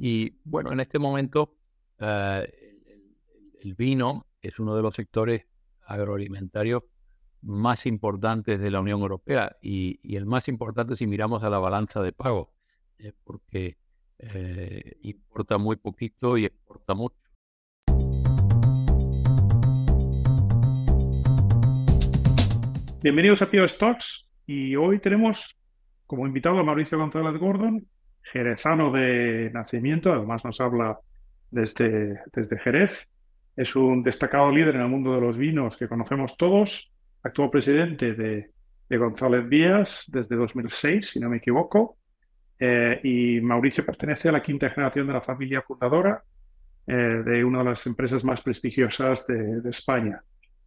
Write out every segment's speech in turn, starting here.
Y bueno, en este momento eh, el, vino es uno de los sectores agroalimentarios más importantes de la Unión Europea y, el más importante si miramos a la balanza de pago, eh, porque eh, importa muy poquito y exporta mucho. Bienvenidos a Pio Stocks y hoy tenemos como invitado a Mauricio González Gordon, jerezano de nacimiento, además nos habla desde, desde Jerez. Es un destacado líder en el mundo de los vinos que conocemos todos, actual presidente de, González Díaz desde 2006, si no me equivoco. Eh, y Mauricio pertenece a la quinta generación de la familia fundadora eh, de una de las empresas más prestigiosas de, España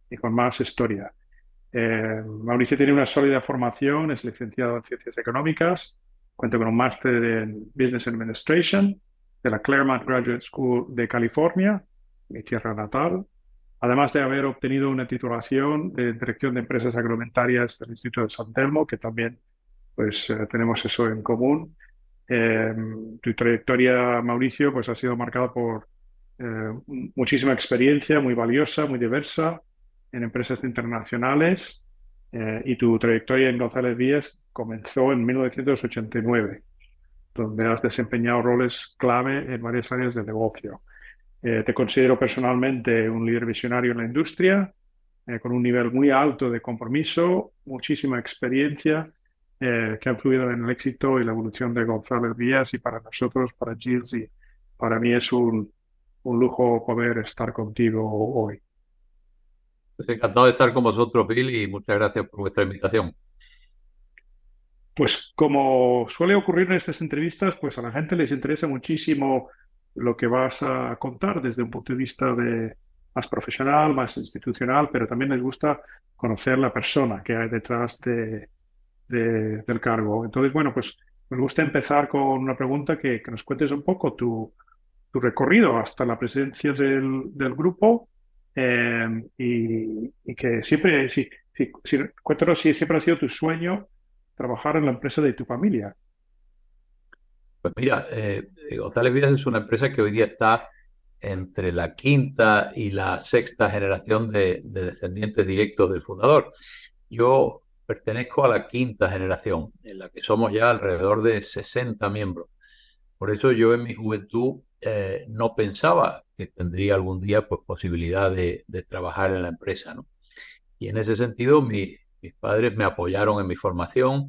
y con más historia. Eh, Mauricio tiene una sólida formación, es licenciado en Ciencias Económicas, cuenta con un máster en Business Administration de la Claremont Graduate School de California, mi tierra natal, además de haber obtenido una titulación de Dirección de Empresas Agroalimentarias del Instituto de San Telmo, que también pues, eh, tenemos eso en común. Eh, tu trayectoria, Mauricio, pues ha sido marcada por eh, muchísima experiencia, muy valiosa, muy diversa en empresas internacionales y tu trayectoria en González Díaz comenzó en 1989 donde has desempeñado roles clave en varias áreas del negocio. Eh, te considero personalmente un líder visionario en la industria, eh, con un nivel muy alto de compromiso, muchísima experiencia eh, que ha influido en el éxito y la evolución de González Díaz y para nosotros, para Gilles, y para mí es un, un lujo poder estar contigo hoy. Pues encantado de estar con vosotros, Bill, y muchas gracias por vuestra invitación. Pues como suele ocurrir en estas entrevistas, pues a la gente les interesa muchísimo lo que vas a contar desde un punto de vista de, más profesional, más institucional, pero también les gusta conocer la persona que hay detrás de, del cargo. Entonces, bueno, pues me gusta empezar con una pregunta que, nos cuentes un poco tu, tu recorrido hasta la presidencia del, del grupo eh, y, que siempre, sí, cuéntanos si siempre ha sido tu sueño trabajar en la empresa de tu familia? Pues mira, eh, González Vidas es una empresa que hoy día está entre la quinta y la sexta generación de, descendientes directos del fundador. Yo pertenezco a la quinta generación, en la que somos ya alrededor de 60 miembros. Por eso yo en mi juventud eh, no pensaba que tendría algún día pues, posibilidad de, de, trabajar en la empresa. ¿no? Y en ese sentido, mi, mis padres me apoyaron en mi formación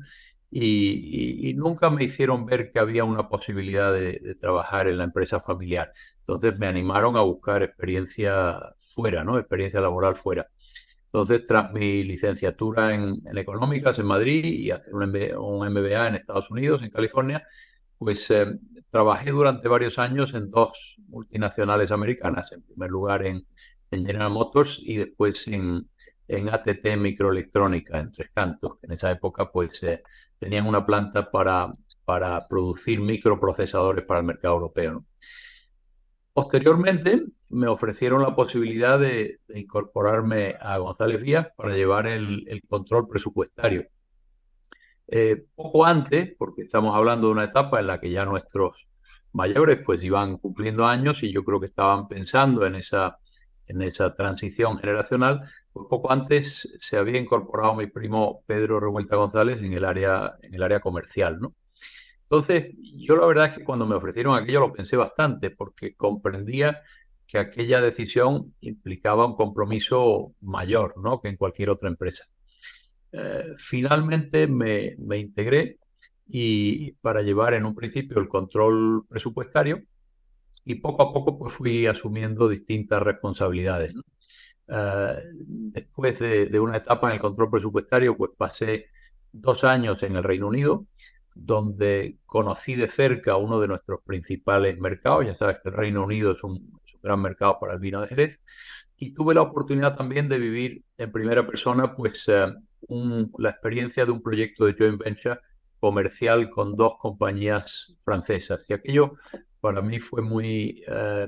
y, nunca me hicieron ver que había una posibilidad de, trabajar en la empresa familiar. Entonces me animaron a buscar experiencia fuera, ¿no? Experiencia laboral fuera. Entonces, tras mi licenciatura en, económicas en Madrid y hacer un MBA, en Estados Unidos, en California, pues eh, trabajé durante varios años en dos multinacionales americanas. En primer lugar en General Motors y después en, en ATT Microelectrónica en Tres Cantos, que en esa época pues eh, tenían una planta para, para producir microprocesadores para el mercado europeo. Posteriormente me ofrecieron la posibilidad de, incorporarme a González Díaz para llevar el, control presupuestario. Eh, poco antes, porque estamos hablando de una etapa en la que ya nuestros mayores pues iban cumpliendo años y yo creo que estaban pensando en esa, en esa transición generacional, pues poco antes se había incorporado mi primo Pedro Revuelta González en el área, en el área comercial, ¿no? Entonces, yo la verdad es que cuando me ofrecieron aquello lo pensé bastante, porque comprendía que aquella decisión implicaba un compromiso mayor, ¿no? Que en cualquier otra empresa. Eh, finalmente me, me integré y para llevar en un principio el control presupuestario y poco a poco pues fui asumiendo distintas responsabilidades. Eh, después de, una etapa en el control presupuestario, pues pasé dos años en el Reino Unido, donde conocí de cerca uno de nuestros principales mercados. Ya sabes que el Reino Unido es un, gran mercado para el vino de Jerez. Y tuve la oportunidad también de vivir en primera persona pues, eh, la experiencia de un proyecto de joint venture comercial con dos compañías francesas. Y aquello para mí fue muy eh,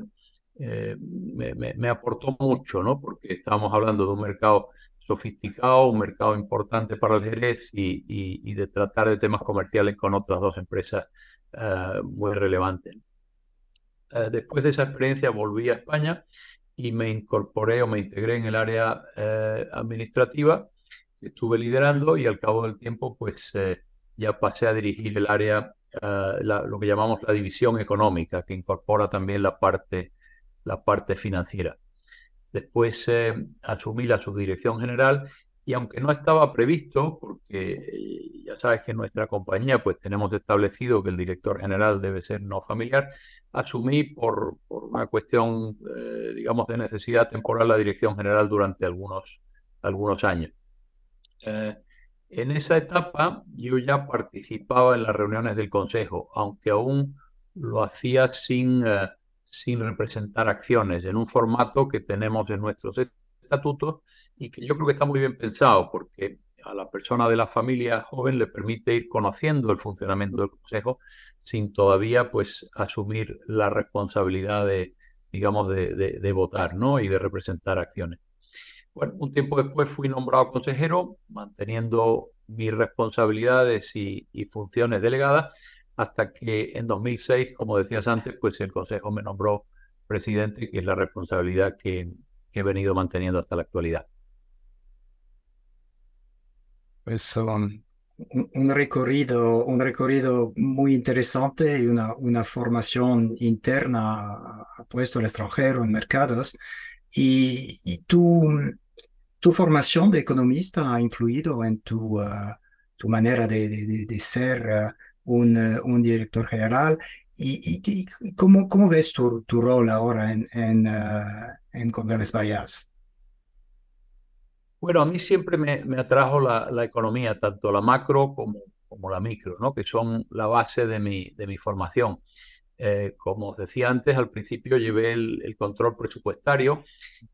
eh, me, aportó mucho, ¿no? Porque estábamos hablando de un mercado sofisticado, un mercado importante para el Jerez y, de tratar de temas comerciales con otras dos empresas eh, muy relevantes. Eh, después de esa experiencia volví a España y me incorporé o me integré en el área eh, administrativa que estuve liderando y al cabo del tiempo pues ya pasé a dirigir el área, lo que llamamos la división económica, que incorpora también la parte, la parte financiera. Después asumí la subdirección general y aunque no estaba previsto, porque eh, ya sabes que en nuestra compañía pues tenemos establecido que el director general debe ser no familiar, asumí por, una cuestión, eh, digamos, de necesidad temporal la dirección general durante algunos, algunos años. Eh, en esa etapa yo ya participaba en las reuniones del Consejo, aunque aún lo hacía sin, sin representar acciones, en un formato que tenemos en nuestros estatutos y que yo creo que está muy bien pensado porque a la persona de la familia joven le permite ir conociendo el funcionamiento del consejo sin todavía pues asumir la responsabilidad de digamos de, votar ¿no? y de representar acciones. Bueno, un tiempo después fui nombrado consejero, manteniendo mis responsabilidades y, y funciones delegadas, hasta que en 2006, como decías antes, pues el Consejo me nombró presidente, que es la responsabilidad que, que he venido manteniendo hasta la actualidad. Pues um, un, recorrido, un recorrido muy interesante y una, una formación interna puesto al extranjero en mercados. Y, tu, tu formación de economista ha influido en tu, uh, tu manera de, ser uh, un, uh, un, director general. ¿Y, y, cómo, cómo, ves tu, rol ahora en, en, en González Vallas? Bueno, a mí siempre me, atrajo la, economía, tanto la macro como, como la micro, ¿no? que son la base de mi, de mi formación. Eh, como os decía antes, al principio llevé el, control presupuestario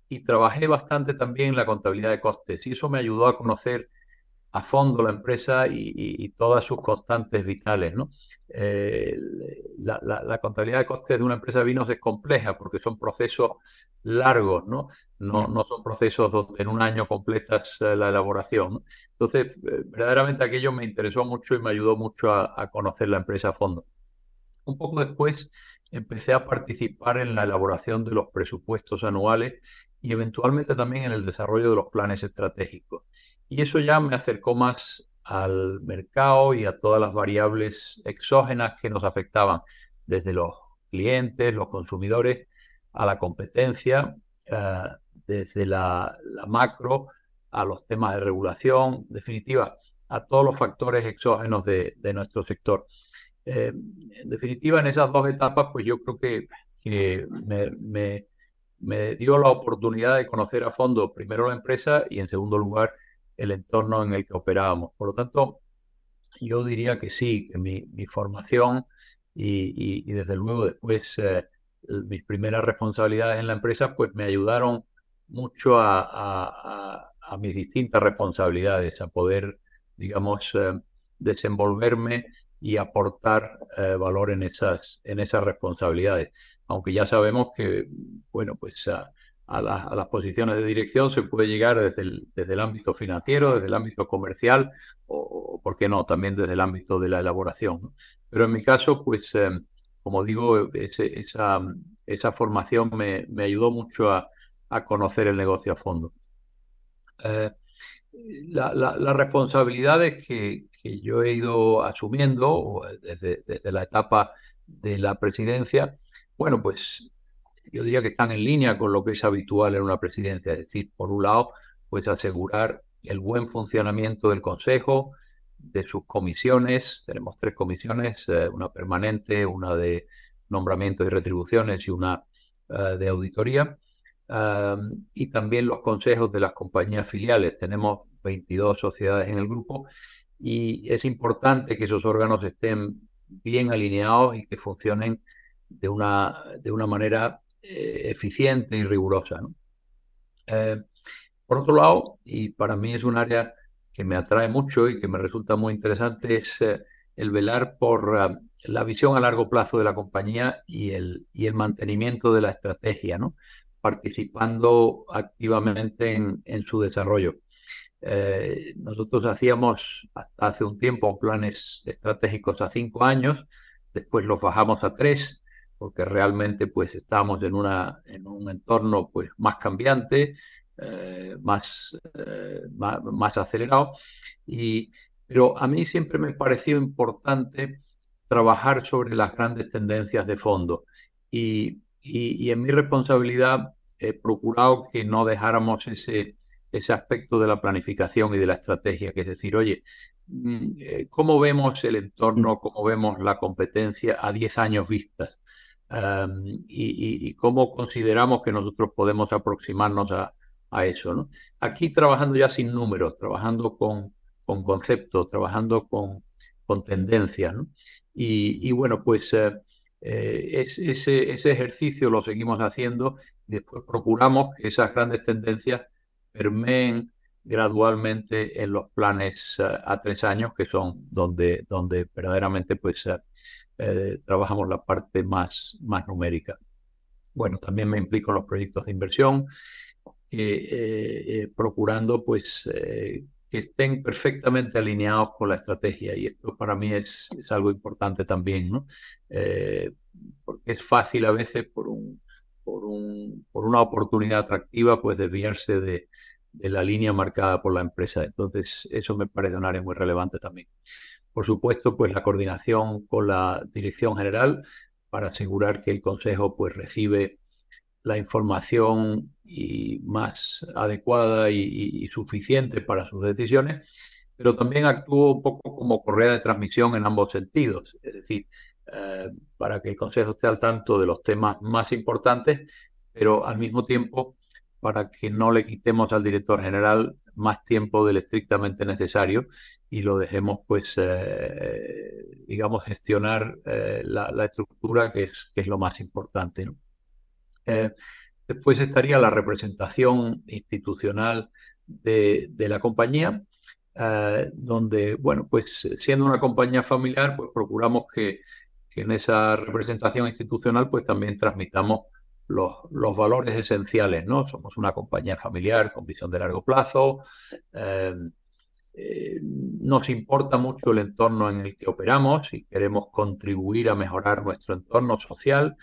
y trabajé bastante también en la contabilidad de costes y eso me ayudó a conocer a fondo la empresa y, todas sus constantes vitales. ¿no? Eh, la, contabilidad de costes de una empresa de vinos es compleja porque son procesos largos, ¿no? No, no son procesos donde en un año completas eh, la elaboración. Entonces, eh, verdaderamente aquello me interesó mucho y me ayudó mucho a, conocer la empresa a fondo. Un poco después empecé a participar en la elaboración de los presupuestos anuales y eventualmente también en el desarrollo de los planes estratégicos. Y eso ya me acercó más al mercado y a todas las variables exógenas que nos afectaban, desde los clientes, los consumidores, a la competencia, eh, desde la, macro a los temas de regulación, definitiva, a todos los factores exógenos de, nuestro sector. Eh, en definitiva, en esas dos etapas, pues yo creo que, me dio la oportunidad de conocer a fondo primero la empresa y en segundo lugar el entorno en el que operábamos. Por lo tanto, yo diría que sí, que mi, formación y, desde luego después eh, mis primeras responsabilidades en la empresa pues me ayudaron mucho a, mis distintas responsabilidades, a poder, digamos, eh, desenvolverme y aportar eh, valor en esas, en esas responsabilidades. Aunque ya sabemos que, bueno, pues a, las posiciones de dirección se puede llegar desde el, desde el ámbito financiero, desde el ámbito comercial o, ¿por qué no?, también desde el ámbito de la elaboración. Pero en mi caso, pues, eh, como digo, esa, esa formación me, me ayudó mucho a, a, conocer el negocio a fondo. Eh, las responsabilidades que, que, yo he ido asumiendo desde, desde la etapa de la presidencia, bueno, pues yo diría que están en línea con lo que es habitual en una presidencia, es decir, por un lado, pues asegurar el buen funcionamiento del Consejo, de sus comisiones, tenemos tres comisiones, eh, una permanente, una de nombramiento y retribuciones y una eh, de auditoría, y también los consejos de las compañías filiales. Tenemos 22 sociedades en el grupo y es importante que esos órganos estén bien alineados y que funcionen de una, de una manera eh, eficiente y rigurosa. Eh, por otro lado, y para mí es un área que me atrae mucho y que me resulta muy interesante, es eh, el velar por la visión a largo plazo de la compañía y el, y el mantenimiento de la estrategia, ¿no? participando activamente en, en su desarrollo. Nosotros hacíamos hace un tiempo planes estratégicos a cinco años, después los bajamos a tres, porque realmente pues estamos en, una, en un entorno pues más cambiante, más, más, más, acelerado. Y, pero a mí siempre me pareció importante trabajar sobre las grandes tendencias de fondo. Y, y, en mi responsabilidad he procurado que no dejáramos ese, ese aspecto de la planificación y de la estrategia, que es decir, oye, mm, eh, ¿cómo vemos el entorno, cómo vemos la competencia a 10 años vistas? y, cómo consideramos que nosotros podemos aproximarnos a, a eso. ¿no? Aquí trabajando ya sin números, trabajando con, con conceptos, trabajando con, con tendencias. ¿no? Y, bueno, pues eh, eh, ese, ese ejercicio lo seguimos haciendo después procuramos que esas grandes tendencias permeen gradualmente en los planes eh, a tres años, que son donde, donde verdaderamente pues, trabajamos la parte más, más numérica. Bueno, también me implico en los proyectos de inversión, procurando pues que estén perfectamente alineados con la estrategia. Y esto para mí es, es algo importante también, ¿no? Porque es fácil a veces por, por, un, por una oportunidad atractiva pues desviarse de, la línea marcada por la empresa. Entonces, eso me parece un área muy relevante también. Por supuesto, pues la coordinación con la dirección general para asegurar que el Consejo pues recibe la información y más adecuada y, suficiente para sus decisiones, pero también actúa un poco como correa de transmisión en ambos sentidos, es decir, eh, para que el Consejo esté al tanto de los temas más importantes, pero al mismo tiempo para que no le quitemos al director general más tiempo del estrictamente necesario y lo dejemos, pues, eh, digamos, gestionar eh, la, estructura que es, lo más importante. después estaría la representación institucional de, la compañía, donde, bueno, pues siendo una compañía familiar, pues procuramos que, en esa representación institucional, pues también transmitamos los, los, valores esenciales, ¿no? Somos una compañía familiar con visión de largo plazo. Eh, nos importa mucho el entorno en el que operamos y queremos contribuir a mejorar nuestro entorno social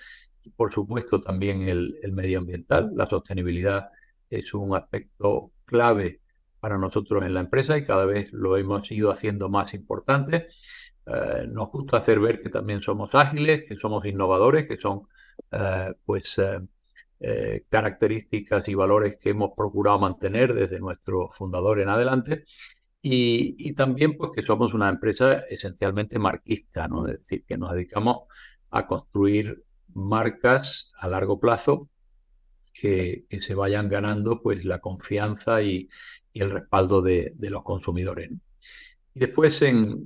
por supuesto también el, medioambiental. La sostenibilidad es un aspecto clave para nosotros en la empresa y cada vez lo hemos ido haciendo más importante. Eh, nos gusta hacer ver que también somos ágiles, que somos innovadores, que son eh, pues eh, características y valores que hemos procurado mantener desde nuestro fundador en adelante. Y, también pues que somos una empresa esencialmente marquista, ¿no? es decir, que nos dedicamos a construir marcas a largo plazo que, se vayan ganando pues la confianza y, el respaldo de, los consumidores. Y después,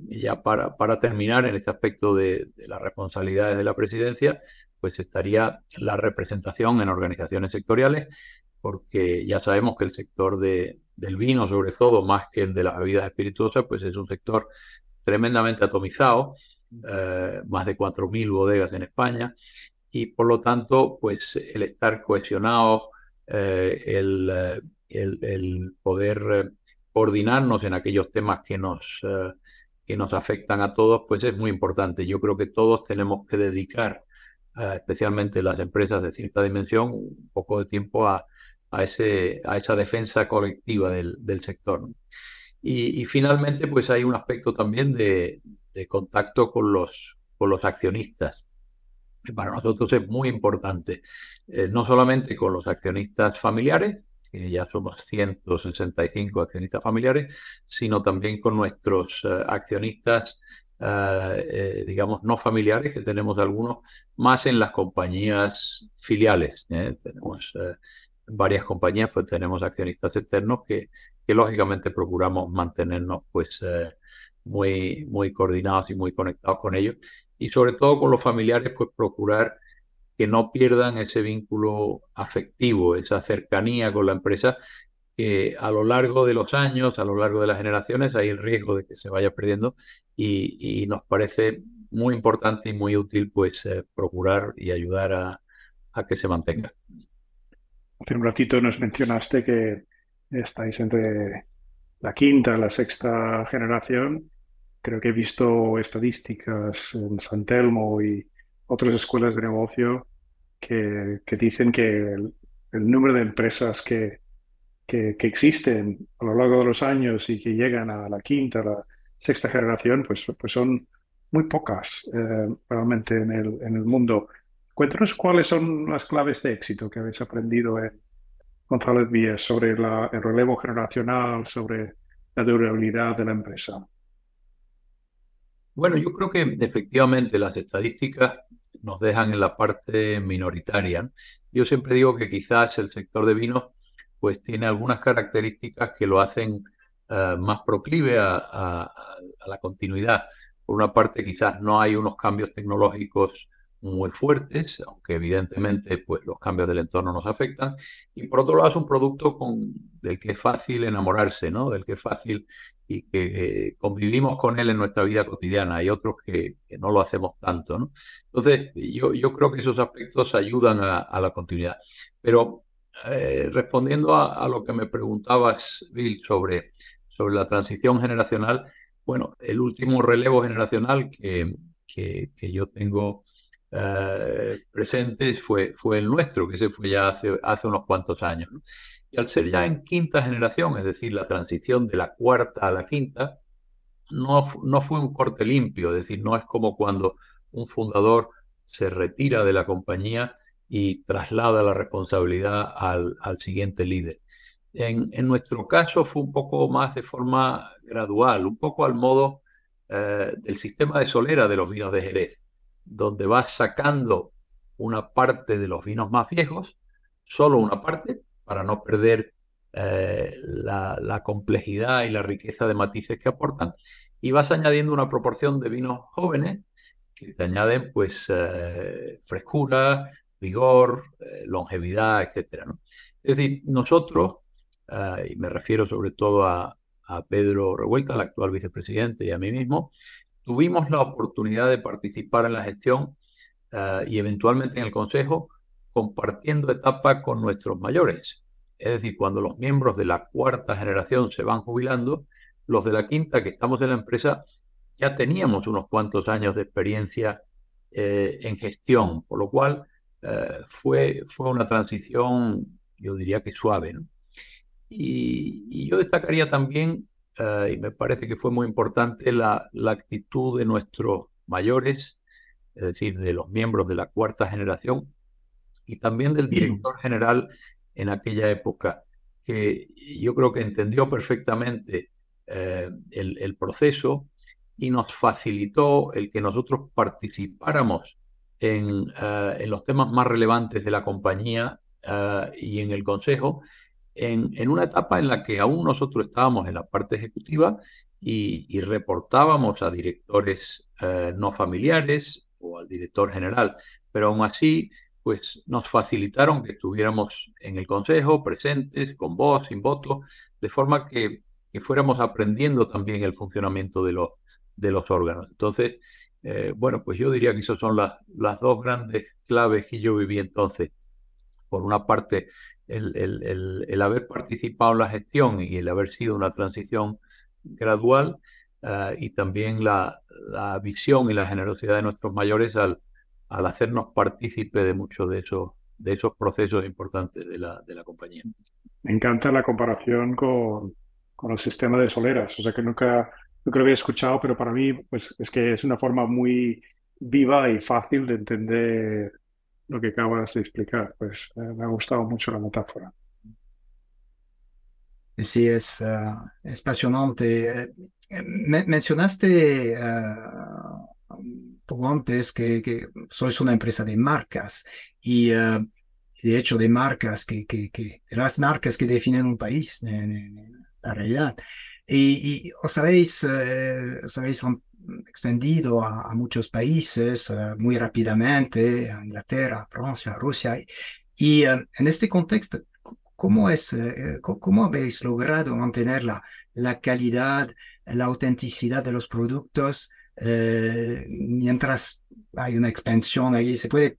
ya para, para, terminar en este aspecto de, las responsabilidades de la presidencia, pues estaría la representación en organizaciones sectoriales, porque ya sabemos que el sector de, del vino, sobre todo, más que el de las bebidas espirituosas, pues es un sector tremendamente atomizado, eh, más de 4.000 bodegas en España, y por lo tanto, pues el estar cohesionados, eh, eh, el, el, poder coordinarnos en aquellos temas que nos, que nos afectan a todos, pues es muy importante. Yo creo que todos tenemos que dedicar, especialmente las empresas de cierta dimensión, un poco de tiempo a, a, ese, a esa defensa colectiva del, del sector. Y, finalmente, pues hay un aspecto también de, de contacto con los, con los accionistas para nosotros es muy importante, eh, no solamente con los accionistas familiares, que ya somos 165 accionistas familiares, sino también con nuestros eh, accionistas, eh, digamos, no familiares, que tenemos algunos más en las compañías filiales. Tenemos varias compañías, pues tenemos accionistas externos que, que lógicamente procuramos mantenernos pues muy, muy coordinados y muy conectados con ellos y sobre todo con los familiares, pues procurar que no pierdan ese vínculo afectivo, esa cercanía con la empresa, que a lo largo de los años, a lo largo de las generaciones, hay el riesgo de que se vaya perdiendo y, nos parece muy importante y muy útil pues eh, procurar y ayudar a, a que se mantenga. Hace un ratito nos mencionaste que estáis entre la quinta la sexta generación creo que he visto estadísticas en San Telmo y otras escuelas de negocio que, que dicen que el, número de empresas que, que, existen a lo largo de los años y que llegan a la quinta, la sexta generación, pues, pues son muy pocas eh, realmente en el, en el mundo. Cuéntanos cuáles son las claves de éxito que habéis aprendido en González Víez sobre el relevo generacional, sobre la durabilidad de la empresa. Bueno, yo creo que efectivamente las estadísticas nos dejan en la parte minoritaria. Yo siempre digo que quizás el sector de vinos pues tiene algunas características que lo hacen eh, más proclive a, la continuidad. Por una parte, quizás no hay unos cambios tecnológicos muy fuertes, aunque evidentemente pues, los cambios del entorno nos afectan. Y por otro lado, es un producto con, del que es fácil enamorarse, ¿no? del que es fácil y que eh, convivimos con él en nuestra vida cotidiana. Hay otros que, no lo hacemos tanto. Entonces, yo, yo creo que esos aspectos ayudan a, la continuidad. Pero eh, respondiendo a, lo que me preguntabas, Bill, sobre, sobre la transición generacional, bueno, el último relevo generacional que, que, yo tengo eh, presentes fue, fue el nuestro, que se fue ya hace, hace unos cuantos años. Y al ser ya en quinta generación, es decir, la transición de la cuarta a la quinta, no, no fue un corte limpio, es decir, no es como cuando un fundador se retira de la compañía y traslada la responsabilidad al, al siguiente líder. En, en, nuestro caso fue un poco más de forma gradual, un poco al modo eh, del sistema de solera de los vinos de Jerez donde vas sacando una parte de los vinos más viejos, solo una parte, para no perder eh, la, complejidad y la riqueza de matices que aportan, y vas añadiendo una proporción de vinos jóvenes que te añaden pues eh, frescura, vigor, eh, longevidad, etc. Es decir, nosotros, y me refiero sobre todo a, a Pedro Revuelta, el actual vicepresidente, y a mí mismo, tuvimos la oportunidad de participar en la gestión y eventualmente en el Consejo, compartiendo etapa con nuestros mayores. Es decir, cuando los miembros de la cuarta generación se van jubilando, los de la quinta que estamos en la empresa ya teníamos unos cuantos años de experiencia eh, en gestión, por lo cual eh, fue, fue una transición, yo diría que suave. Y, y, yo destacaría también eh, y me parece que fue muy importante la, actitud de nuestros mayores, es decir, de los miembros de la cuarta generación y también del director general en aquella época, que yo creo que entendió perfectamente eh, el, proceso y nos facilitó el que nosotros participáramos en, eh, en los temas más relevantes de la compañía y en el consejo en, una etapa en la que aún nosotros estábamos en la parte ejecutiva y, reportábamos a directores eh, no familiares o al director general, pero aún así pues nos facilitaron que estuviéramos en el consejo presentes, con voz, sin voto, de forma que, fuéramos aprendiendo también el funcionamiento de los, de los órganos. Entonces, eh, bueno, pues yo diría que esas son las, las dos grandes claves que yo viví entonces. Por una parte, el, haber participado en la gestión y el haber sido una transición gradual eh, y también la, visión y la generosidad de nuestros mayores al, al hacernos partícipe de muchos de esos, de esos procesos importantes de la, de la compañía. Me encanta la comparación con, con el sistema de soleras, o sea que nunca, nunca lo había escuchado, pero para mí pues, es que es una forma muy viva y fácil de entender lo que acabas de explicar. Pues eh, me ha gustado mucho la metáfora. Sí, es, uh, es apasionante. Eh, mencionaste poco antes que, que, sois una empresa de marcas y de hecho de marcas que, que, que, las marcas que definen un país, la realidad. Y, y os habéis, os habéis extendido a, muchos países eh, muy rápidamente, a Inglaterra, Francia, Rusia. Y eh, en este contexto, ¿cómo, es, eh, cómo habéis logrado mantener la, la calidad, la autenticidad de los productos mientras hay una expansión ahí? Se puede,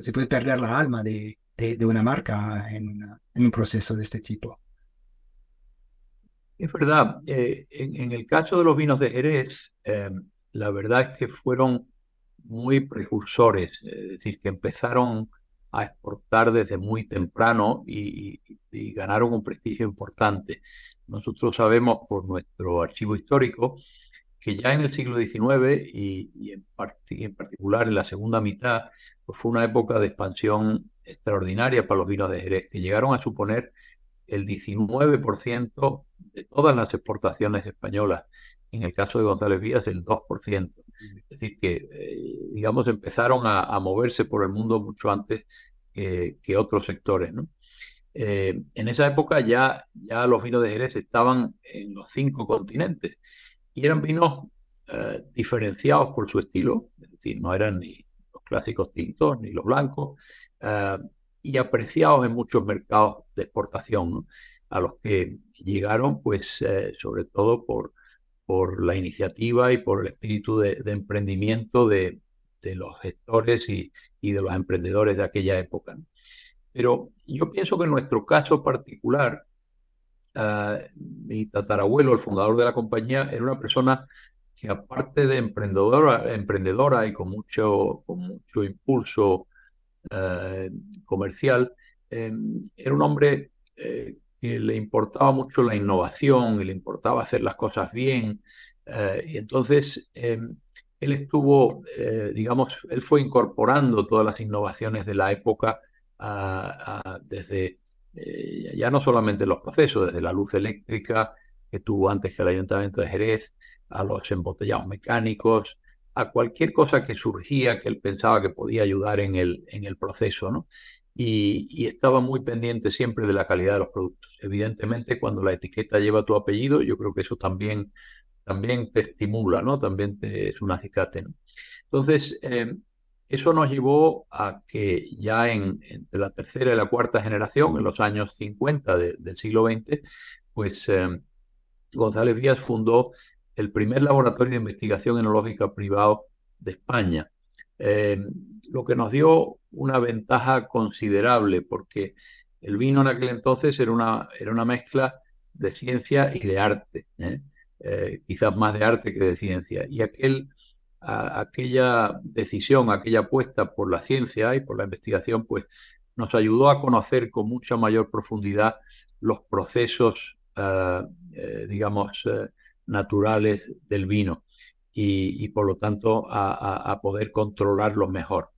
se puede perder la alma de, de, una marca en, en un proceso de este tipo. Es verdad, eh, en, el caso de los vinos de Jerez, eh, la verdad es que fueron muy precursores, es decir, que empezaron a exportar desde muy temprano y, ganaron un prestigio importante. Nosotros sabemos por nuestro archivo histórico que ya en el siglo XIX y, en, particular en la segunda mitad, pues fue una época de expansión extraordinaria para los vinos de Jerez, que llegaron a suponer el 19% de todas las exportaciones españolas. En el caso de González Vías, el 2%. Es decir, que, eh, digamos, empezaron a, moverse por el mundo mucho antes que otros sectores. ¿no? Eh, en esa época ya, ya los vinos de Jerez estaban en los cinco continentes y eran vinos eh, diferenciados por su estilo, es decir, no eran ni los clásicos tintos ni los blancos, y apreciados en muchos mercados de exportación, a los que llegaron, pues, sobre todo por, por la iniciativa y por el espíritu de, emprendimiento de, los gestores y, de los emprendedores de aquella época. Pero yo pienso que en nuestro caso particular, ah, mi tatarabuelo, el fundador de la compañía, era una persona que aparte de emprendedora, emprendedora y con mucho, con mucho impulso ah, comercial, em, era un hombre eh, le importaba mucho la innovación y le importaba hacer las cosas bien. Eh, y entonces em, él estuvo, eh, digamos, él fue incorporando todas las innovaciones de la época desde, eh, ya no solamente los procesos, desde la luz eléctrica que tuvo antes que el Ayuntamiento de Jerez, a los embotellados mecánicos, a cualquier cosa que surgía que él pensaba que podía ayudar en el, en el proceso, ¿no? y, estaba muy pendiente siempre de la calidad de los productos. Evidentemente, cuando la etiqueta lleva tu apellido, yo creo que eso también, también te estimula, ¿no? También te, es un acicate, Entonces, eh, eso nos llevó a que ya en, entre la tercera y la cuarta generación, en los años 50 del siglo XX, pues eh, González Díaz fundó el primer laboratorio de investigación enológica privado de España. Eh, lo que nos dio una ventaja considerable, porque el vino en aquel entonces era una, era una mezcla de ciencia y de arte, ¿eh? Eh, quizás más de arte que de ciencia. Y aquel, aquella decisión, aquella apuesta por la ciencia y por la investigación, pues nos ayudó a conocer con mucha mayor profundidad los procesos, digamos, naturales del vino y, por lo tanto a, poder controlarlo mejor.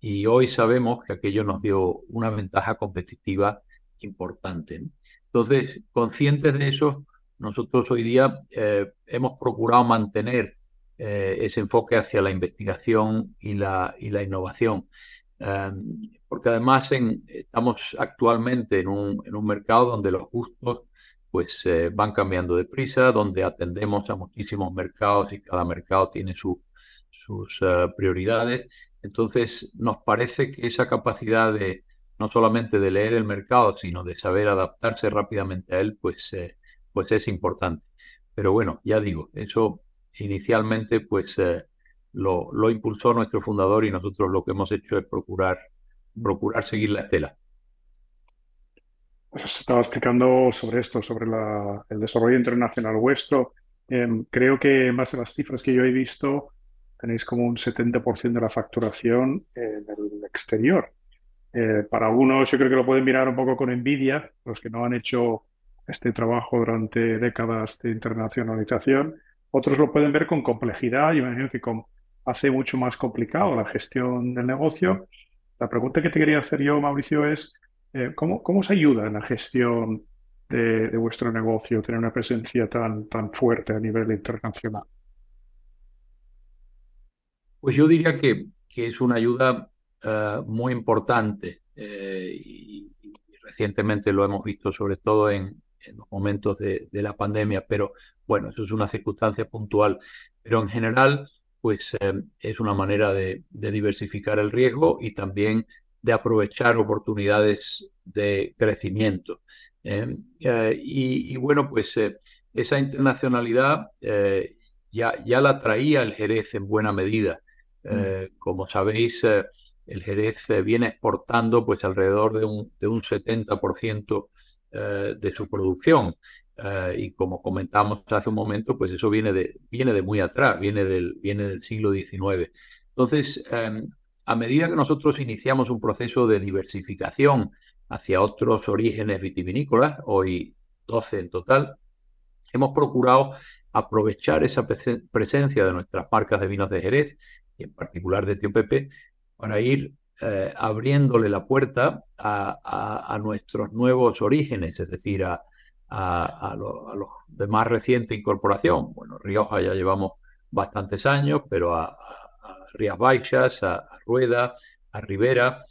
Y hoy sabemos que aquello nos dio una ventaja competitiva importante. Entonces, conscientes de eso, nosotros hoy día eh, hemos procurado mantener eh, ese enfoque hacia la investigación y la, y la innovación. Em, porque además estamos actualmente en un, en un mercado donde los gustos pues eh, van cambiando de prisa, donde atendemos a muchísimos mercados y cada mercado tiene sus eh, prioridades. Entonces, nos parece que esa capacidad de no solamente de leer el mercado, sino de saber adaptarse rápidamente a él, pues, pues es importante. Pero bueno, ya digo, eso inicialmente pues lo, lo impulsó nuestro fundador y nosotros lo que hemos hecho es procurar, procurar seguir la estela. Pues estaba explicando sobre esto, sobre el desarrollo internacional vuestro. Em, creo que base a las cifras que yo he visto, tenéis como un 70% de la facturación en el exterior. Eh, para algunos yo creo que lo pueden mirar un poco con envidia, los que no han hecho este trabajo durante décadas de internacionalización. Otros lo pueden ver con complejidad, yo imagino que hace mucho más complicado la gestión del negocio. La pregunta que te quería hacer yo, Mauricio, es eh, ¿cómo, ¿Cómo se ayuda en la gestión de, vuestro negocio tener una presencia tan, tan fuerte a nivel internacional? Pues yo diría que, que es una ayuda eh, muy importante eh, y, recientemente lo hemos visto sobre todo en, los momentos de, la pandemia, pero bueno, eso es una circunstancia puntual. Pero en general, pues es una manera de, de, diversificar el riesgo y también de aprovechar oportunidades de crecimiento. ¿eh? Eh, y, bueno, pues eh, esa internacionalidad ya, ya la traía el Jerez en buena medida. Mm. Como sabéis, el Jerez viene exportando pues alrededor de un, de un 70% de su producción. y como comentamos hace un momento, pues eso viene de, viene de muy atrás, viene del, viene del siglo XIX. Entonces, em, a medida que nosotros iniciamos un proceso de diversificación hacia otros orígenes vitivinícolas, hoy 12 en total, hemos procurado aprovechar esa presencia de nuestras marcas de vinos de Jerez, y en particular de Tío Pepe, para ir eh, abriéndole la puerta a, nuestros nuevos orígenes, es decir, a, los de más reciente incorporación. Bueno, Rioja ya llevamos bastantes años, pero a, Rías Baixas, a, Rueda, a Ribera.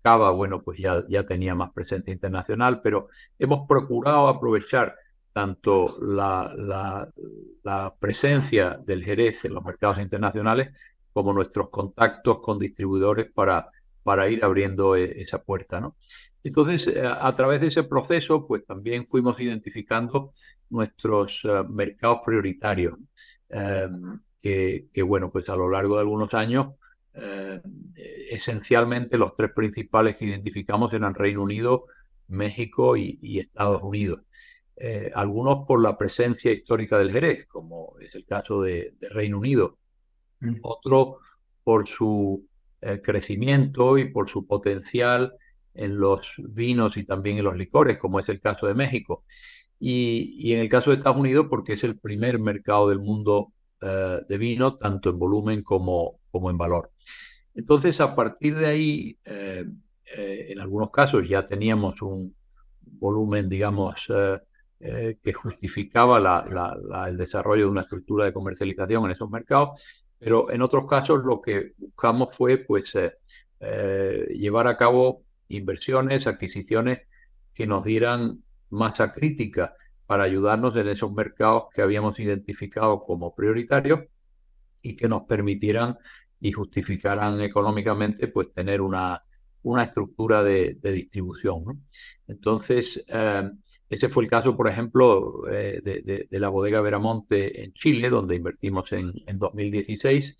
Cava, bueno, pues ya, ya tenía más presencia internacional, pero hemos procurado aprovechar tanto la, presencia del Jerez en los mercados internacionales como nuestros contactos con distribuidores para, para ir abriendo e, esa puerta. ¿no? Entonces, eh, a través de ese proceso, pues también fuimos identificando nuestros eh, mercados prioritarios, que, bueno, pues a lo largo de algunos años, esencialmente los tres principales que identificamos eran Reino Unido, México y, Estados Unidos. Eh, algunos por la presencia histórica del Jerez, como es el caso de, Reino Unido, mm. otros por su crecimiento y por su potencial en los vinos y también en los licores, como es el caso de México. Y, en el caso de Estados Unidos, porque es el primer mercado del mundo eh, de vino, tanto en volumen como, como en valor. Entonces, a partir de ahí, eh, eh, en algunos casos ya teníamos un volumen, digamos, que justificaba el desarrollo de una estructura de comercialización en esos mercados, pero en otros casos lo que buscamos fue, pues, llevar a cabo inversiones, adquisiciones que nos dieran masa crítica para ayudarnos en esos mercados que habíamos identificado como prioritarios y que nos permitieran y justificaran económicamente pues tener una, una estructura de, distribución. Entonces, eh, ese fue el caso, por ejemplo, eh, de, la bodega Veramonte en Chile, donde invertimos en, en 2016,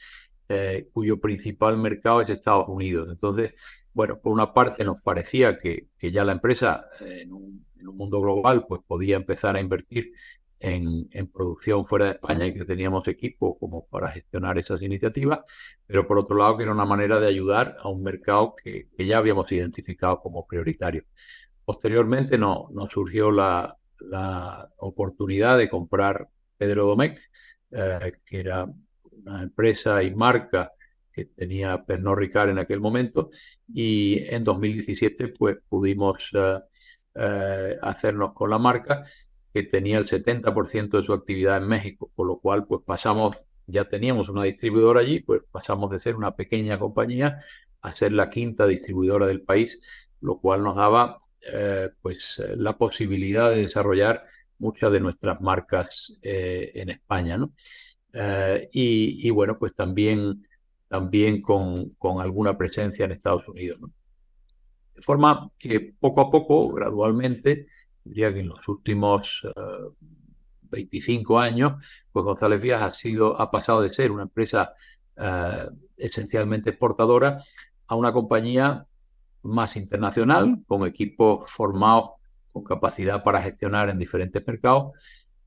eh, cuyo principal mercado es Estados Unidos. Entonces, bueno, por una parte nos parecía que, ya la empresa en un, mundo global pues podía empezar a invertir en, producción fuera de España y que teníamos equipo como para gestionar esas iniciativas, pero por otro lado que era una manera de ayudar a un mercado que, ya habíamos identificado como prioritario. Posteriormente nos surgió la, oportunidad de comprar Pedro Domecq, eh, que era una empresa y marca que tenía Pernod Ricard en aquel momento y en 2017 pues pudimos eh, eh, hacernos con la marca que tenía el 70% de su actividad en México, por lo cual pues pasamos, ya teníamos una distribuidora allí, pues pasamos de ser una pequeña compañía a ser la quinta distribuidora del país, lo cual nos daba eh, pues la posibilidad de desarrollar muchas de nuestras marcas en España, ¿no? y, bueno, pues también también con, con alguna presencia en Estados Unidos. De forma que poco a poco, gradualmente, diría que en los últimos 25 eh, años, pues González Vías ha, sido, ha pasado de ser una empresa eh, esencialmente exportadora a una compañía más internacional, con equipos formados con capacidad para gestionar en diferentes mercados,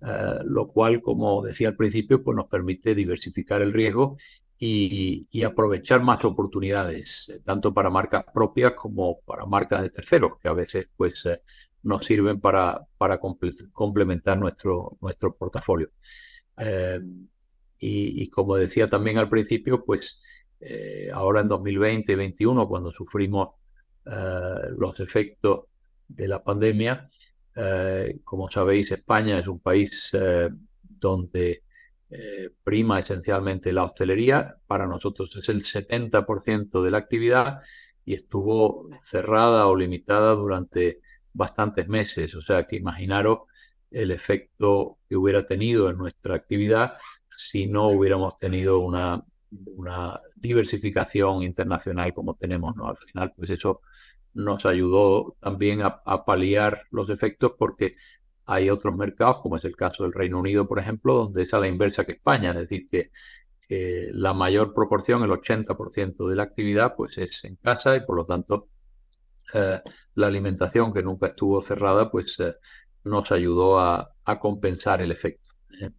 eh, lo cual, como decía al principio, pues nos permite diversificar el riesgo y, aprovechar más oportunidades, eh, tanto para marcas propias como para marcas de terceros, que a veces pues, eh, nos sirven para, para complementar nuestro, nuestro portafolio. Y, como decía también al principio, pues ahora en 2020 y 2021, cuando sufrimos los efectos de la pandemia, como sabéis, España es un país donde eh, prima esencialmente la hostelería, para nosotros es el 70% de la actividad y estuvo cerrada o limitada durante bastantes meses. O sea que imaginaros el efecto que hubiera tenido en nuestra actividad si no hubiéramos tenido una, una diversificación internacional como tenemos. ¿no? Al final, pues eso nos ayudó también a, paliar los efectos porque hay otros mercados, como es el caso del Reino Unido, por ejemplo, donde es a la inversa que España, es decir, que, la mayor proporción, el 80% de la actividad, pues es en casa y por lo tanto eh, la alimentación que nunca estuvo cerrada, pues eh, nos ayudó a, compensar el efecto. ¿eh?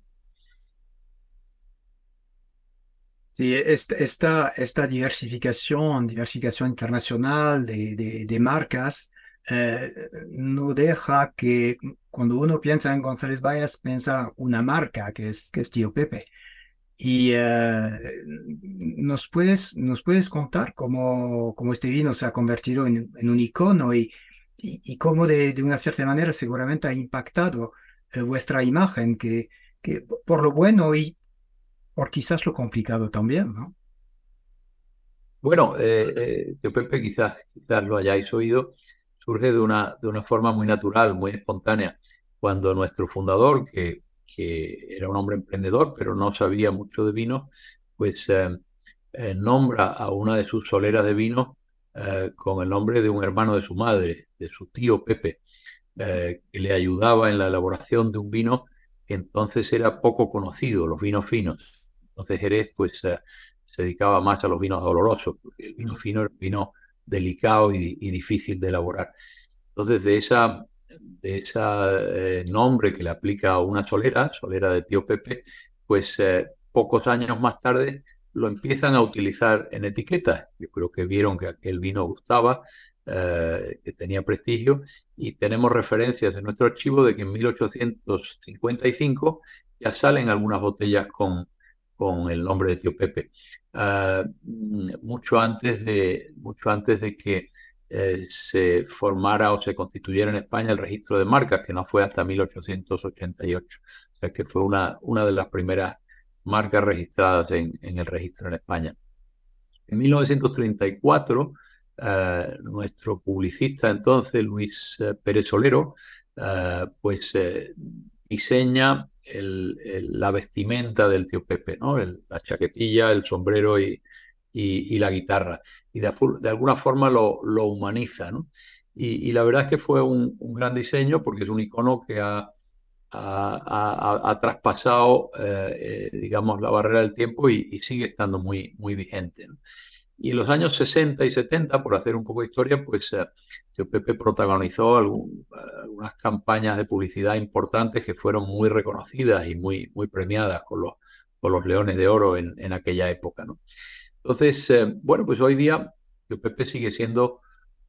Sí, esta, diversificación, diversificación internacional de, marcas eh, no deja que cuando uno piensa en González Vallas, piensa una marca que es, Tío Pepe. Y eh, nos, puedes, contar cómo, este vino se ha convertido en, un icono y, cómo de, de, una cierta manera seguramente ha impactado eh, vuestra imagen, que, que por lo bueno y por quizás lo complicado también, ¿no? Bueno, eh, eh Pepe, quizás, quizás lo hayáis oído, surge de una, de una forma muy natural, muy espontánea, cuando nuestro fundador, que, que era un hombre emprendedor, pero no sabía mucho de vino, pues eh, eh, nombra a una de sus soleras de vino con el nombre de un hermano de su madre, de su tío Pepe, que le ayudaba en la elaboración de un vino que entonces era poco conocido, los vinos finos. Entonces Jerez pues eh, se dedicaba más a los vinos dolorosos, porque el vino fino era un vino delicado y, difícil de elaborar. Entonces de esa de ese eh, nombre que le aplica a una solera, solera de tío Pepe, pues eh, pocos años más tarde lo empiezan a utilizar en etiquetas. Yo creo que vieron que aquel vino gustaba, que tenía prestigio, y tenemos referencias en nuestro archivo de que en 1855 ya salen algunas botellas con, con el nombre de Tío Pepe. Ah, mucho, antes de, mucho antes de que eh, se formara o se constituyera en España el registro de marcas, que no fue hasta 1888. O sea que fue una, una de las primeras marcas registradas en, el registro en España. En 1934, ah, nuestro publicista entonces, Luis eh, Pérez Solero, ah, pues eh, diseña la vestimenta del tío Pepe, ¿no? la chaquetilla, el sombrero y, y, la guitarra. Y de, alguna forma lo, lo humaniza, ¿no? Y, la verdad es que fue un, gran diseño porque es un icono que ha, ha, traspasado, eh, eh, digamos, la barrera del tiempo y, sigue estando muy, muy vigente. Y en los años 60 y 70, por hacer un poco de historia, pues eh, Pepe protagonizó algunas campañas de publicidad importantes que fueron muy reconocidas y muy, premiadas con los, Leones de Oro en, aquella época. Entonces, eh, bueno, pues hoy día Tío Pepe sigue siendo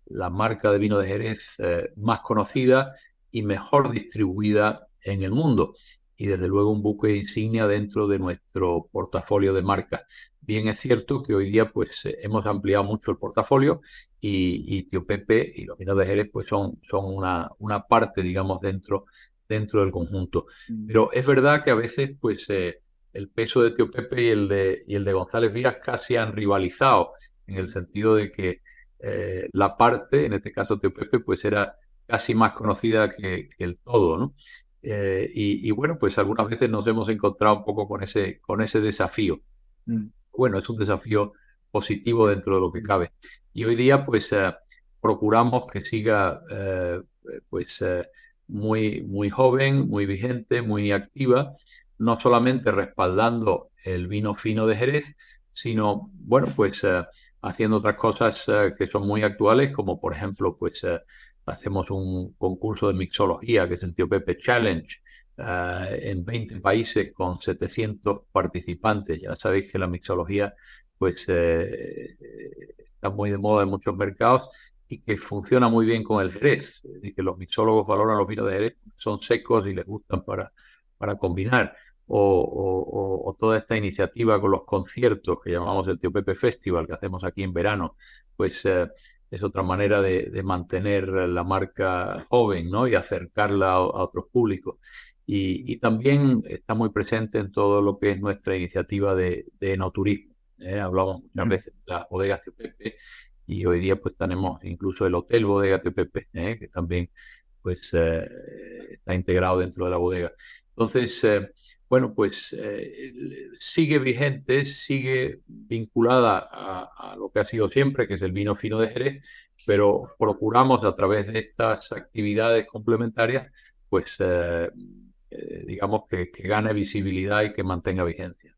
la marca de vino de Jerez eh, más conocida y mejor distribuida en el mundo y desde luego un buque insignia dentro de nuestro portafolio de marcas. Bien es cierto que hoy día pues eh, hemos ampliado mucho el portafolio y, Tío Pepe y los vinos de Jerez pues son, son una, una parte, digamos, dentro, dentro del conjunto. Mm. Pero es verdad que a veces pues eh, el peso de Tío Pepe y el de, y el de González Vías casi han rivalizado en el sentido de que eh, la parte, en este caso Tío Pepe, pues era casi más conocida que, que el todo, ¿no? Eh, y, bueno, pues algunas veces nos hemos encontrado un poco con ese, con ese desafío. Mm. Bueno, es un desafío positivo dentro de lo que cabe. Y hoy día, pues, eh, procuramos que siga, eh, pues, muy, muy joven, muy vigente, muy activa, no solamente respaldando el vino fino de Jerez, sino, bueno, pues, haciendo otras cosas que son muy actuales, como por ejemplo, pues, hacemos un concurso de mixología que es el Tío Pepe Challenge eh, en 20 países con 700 participantes. Ya sabéis que la mixología pues eh, está muy de moda en muchos mercados y que funciona muy bien con el Jerez. que los mixólogos valoran los vinos de Jerez, son secos y les gustan para, para combinar. O, toda esta iniciativa con los conciertos que llamamos el Tío Pepe Festival que hacemos aquí en verano, pues eh, es otra manera de, mantener la marca joven ¿no? y acercarla a, otros públicos. Y, también está muy presente en todo lo que es nuestra iniciativa de, de enoturismo. ¿eh? Hablamos muchas veces de las bodegas de Pepe y hoy día pues tenemos incluso el hotel Bodega de Pepe, ¿eh? que también pues eh, está integrado dentro de la bodega. Entonces, eh, bueno, pues eh, sigue vigente, sigue vinculada a, lo que ha sido siempre, que es el vino fino de Jerez, pero procuramos a través de estas actividades complementarias, pues eh, digamos que, gane visibilidad y que mantenga vigencia.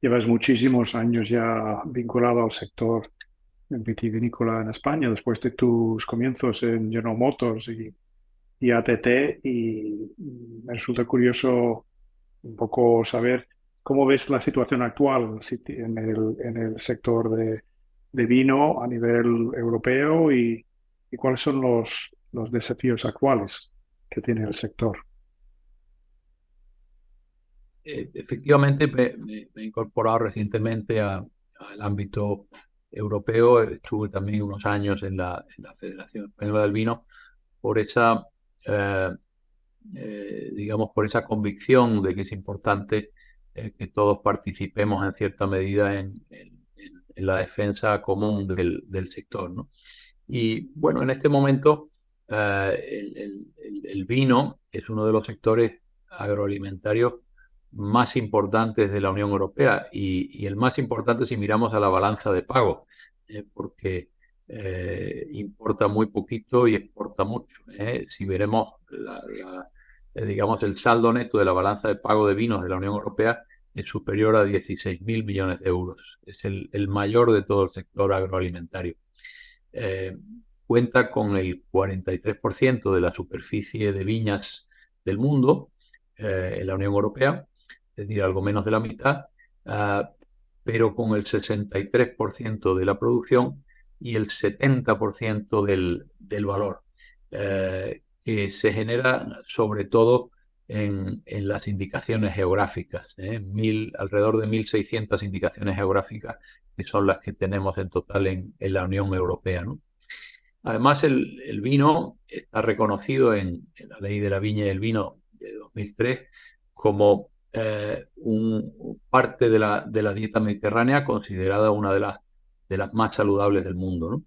Llevas muchísimos años ya vinculado al sector vitivinícola en España, después de tus comienzos en General Motors y y ATT y me resulta curioso un poco saber ¿Cómo ves la situación actual en el, en el sector de, de, vino a nivel europeo y, y cuáles son los, los desafíos actuales que tiene el sector? Eh, efectivamente, me, he incorporado recientemente al ámbito europeo. Estuve también unos años en la, Federación Española del Vino por esa, eh, eh, digamos, por esa convicción de que es importante que todos participemos en cierta medida en, la defensa común del, sector. Y bueno, en este momento el vino es uno de los sectores agroalimentarios más importantes de la Unión Europea y, el más importante si miramos a la balanza de pago, eh, porque eh, importa muy poquito y exporta mucho. Eh. Si veremos, digamos, el saldo neto de la balanza de pago de vinos de la Unión Europea es superior a 16 mil millones de euros. Es el, mayor de todo el sector agroalimentario. cuenta con el 43% de la superficie de viñas del mundo en la Unión Europea es decir, algo menos de la mitad, ah, pero con el 63% de la producción y el 70% del, del valor, eh, que se genera sobre todo en, las indicaciones geográficas, ¿eh? Alrededor de 1.600 indicaciones geográficas que son las que tenemos en total en, la Unión Europea. Además, el, vino está reconocido en, en, la ley de la viña y el vino de 2003 como eh, parte de la, de la, dieta mediterránea considerada una de las, de las más saludables del mundo.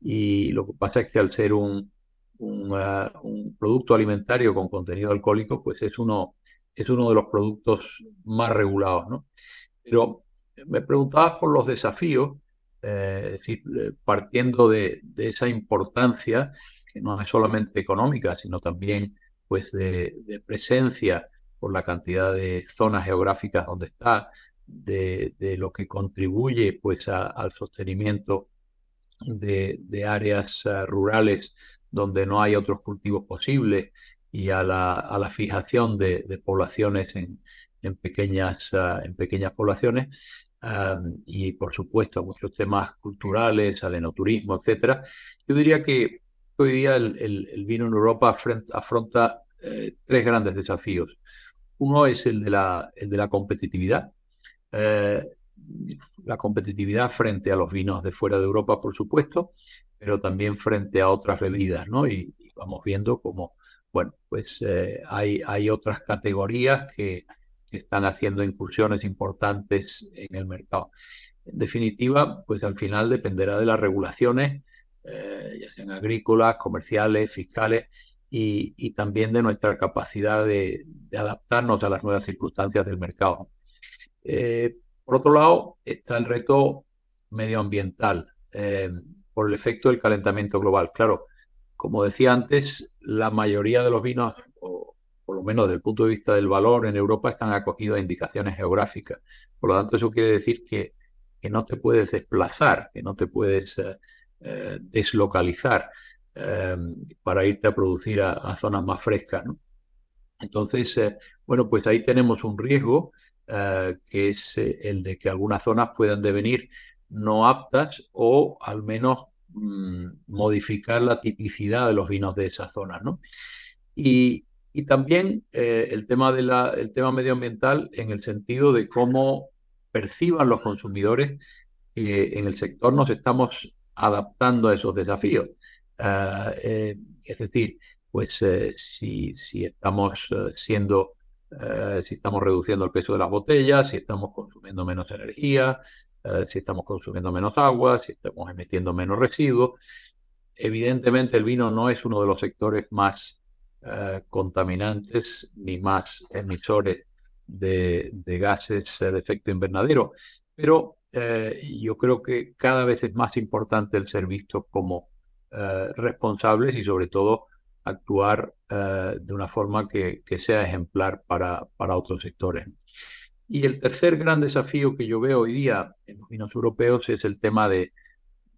Y lo que pasa es que al ser un, uh, un, producto alimentario con contenido alcohólico, pues es uno, es uno de los productos más regulados. ¿no? Pero me preguntabas por los desafíos, eh, decir, eh, partiendo de, de, esa importancia, que no es solamente económica, sino también pues de, de presencia por la cantidad de zonas geográficas donde está, de, lo que contribuye pues al sostenimiento de, áreas eh, rurales donde no hay otros cultivos posibles y a la, fijación de, poblaciones en, pequeñas, eh, en pequeñas poblaciones. y por supuesto muchos temas culturales, al enoturismo, etcétera. Yo diría que hoy día el, vino en Europa afronta tres grandes desafíos. Uno es el de la, de la competitividad. Eh, la competitividad frente a los vinos de fuera de Europa, por supuesto, pero también frente a otras bebidas, ¿no? Y, vamos viendo cómo, bueno, pues eh, hay, hay otras categorías que, están haciendo incursiones importantes en el mercado. En definitiva, pues al final dependerá de las regulaciones, eh, ya sean agrícolas, comerciales, fiscales, y, también de nuestra capacidad de, adaptarnos a las nuevas circunstancias del mercado. Eh, por otro lado, está el reto medioambiental eh, por el efecto del calentamiento global. Claro, como decía antes, la mayoría de los vinos, o por lo menos desde el punto de vista del valor en Europa, están acogidos a indicaciones geográficas. Por lo tanto, eso quiere decir que, que no te puedes desplazar, que no te puedes eh, deslocalizar. Em, para irte a producir a, zonas más frescas. Entonces, eh, bueno, pues ahí tenemos un riesgo eh, que es eh, el de que algunas zonas puedan devenir no aptas o al menos mm, modificar la tipicidad de los vinos de esas zonas. ¿no? Y, también el, tema de el tema medioambiental en el sentido de cómo perciban los consumidores que en el sector nos estamos adaptando a esos desafíos. Ah, eh, es decir, pues eh, si, estamos eh, siendo, si estamos reduciendo el peso de las botellas, si estamos consumiendo menos energía, si estamos consumiendo menos agua, si estamos emitiendo menos residuos. Evidentemente el vino no es uno de los sectores más contaminantes ni más emisores de, de, gases de efecto invernadero, pero yo creo que cada vez es más importante el ser visto como eh, responsables y sobre todo actuar eh, de una forma que, sea ejemplar para, para, otros sectores. Y el tercer gran desafío que yo veo hoy día en los vinos europeos es el tema de,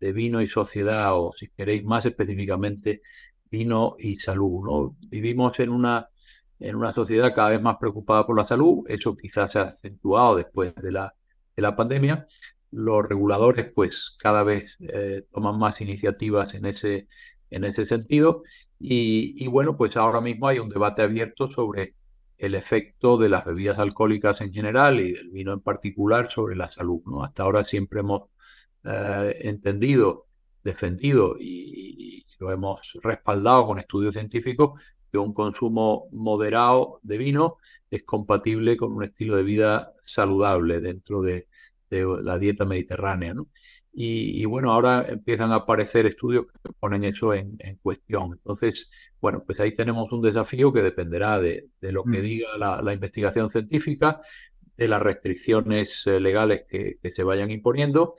vino y sociedad, o si queréis más específicamente, vino y salud. ¿no? Vivimos en una, en una sociedad cada vez más preocupada por la salud. Eso quizás se ha acentuado después de la, de la pandemia. Los reguladores, pues, cada vez eh, toman más iniciativas en ese, en ese sentido. Y, y, bueno, pues ahora mismo hay un debate abierto sobre el efecto de las bebidas alcohólicas en general y del vino en particular sobre la salud. ¿no? Hasta ahora siempre hemos eh, entendido, defendido y, lo hemos respaldado con estudios científicos que un consumo moderado de vino es compatible con un estilo de vida saludable dentro de, la dieta mediterránea. ¿no? Y, bueno, ahora empiezan a aparecer estudios que ponen eso en, cuestión. Entonces, bueno, pues ahí tenemos un desafío que dependerá de, lo que mm. diga la, investigación científica, de las restricciones eh, legales que, se vayan imponiendo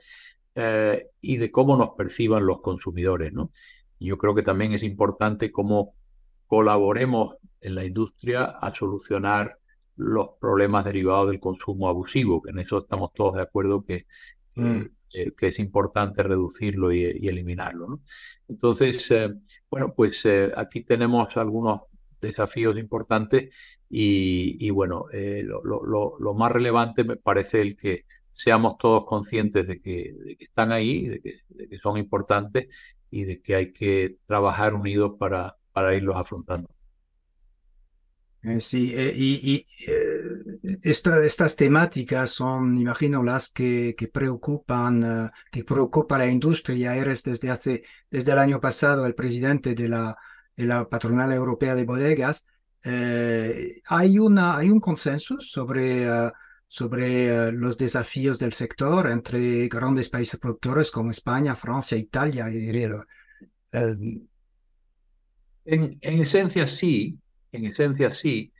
eh, y de cómo nos perciban los consumidores. ¿no? Yo creo que también es importante cómo colaboremos en la industria a solucionar los problemas derivados del consumo abusivo, que en eso estamos todos de acuerdo que, mm. Eh, que es importante reducirlo y, eliminarlo. ¿no? Entonces, eh, bueno, pues eh, aquí tenemos algunos desafíos importantes y, bueno, lo, más relevante me parece el que seamos todos conscientes de que, están ahí, de que, de que, son importantes y de que hay que trabajar unidos para, para irlos afrontando. Eh, sí, eh, y, eh, estas temáticas son, imagino, las que, que preocupan, que preocupa a la industria. Eres desde hace, desde el año pasado el presidente de la, de la Patronal Europea de Bodegas. hay, una, hay un consenso sobre, sobre los desafíos del sector entre grandes países productores como España, Francia, Italia. Y, en, en esencia, sí en esencia sí,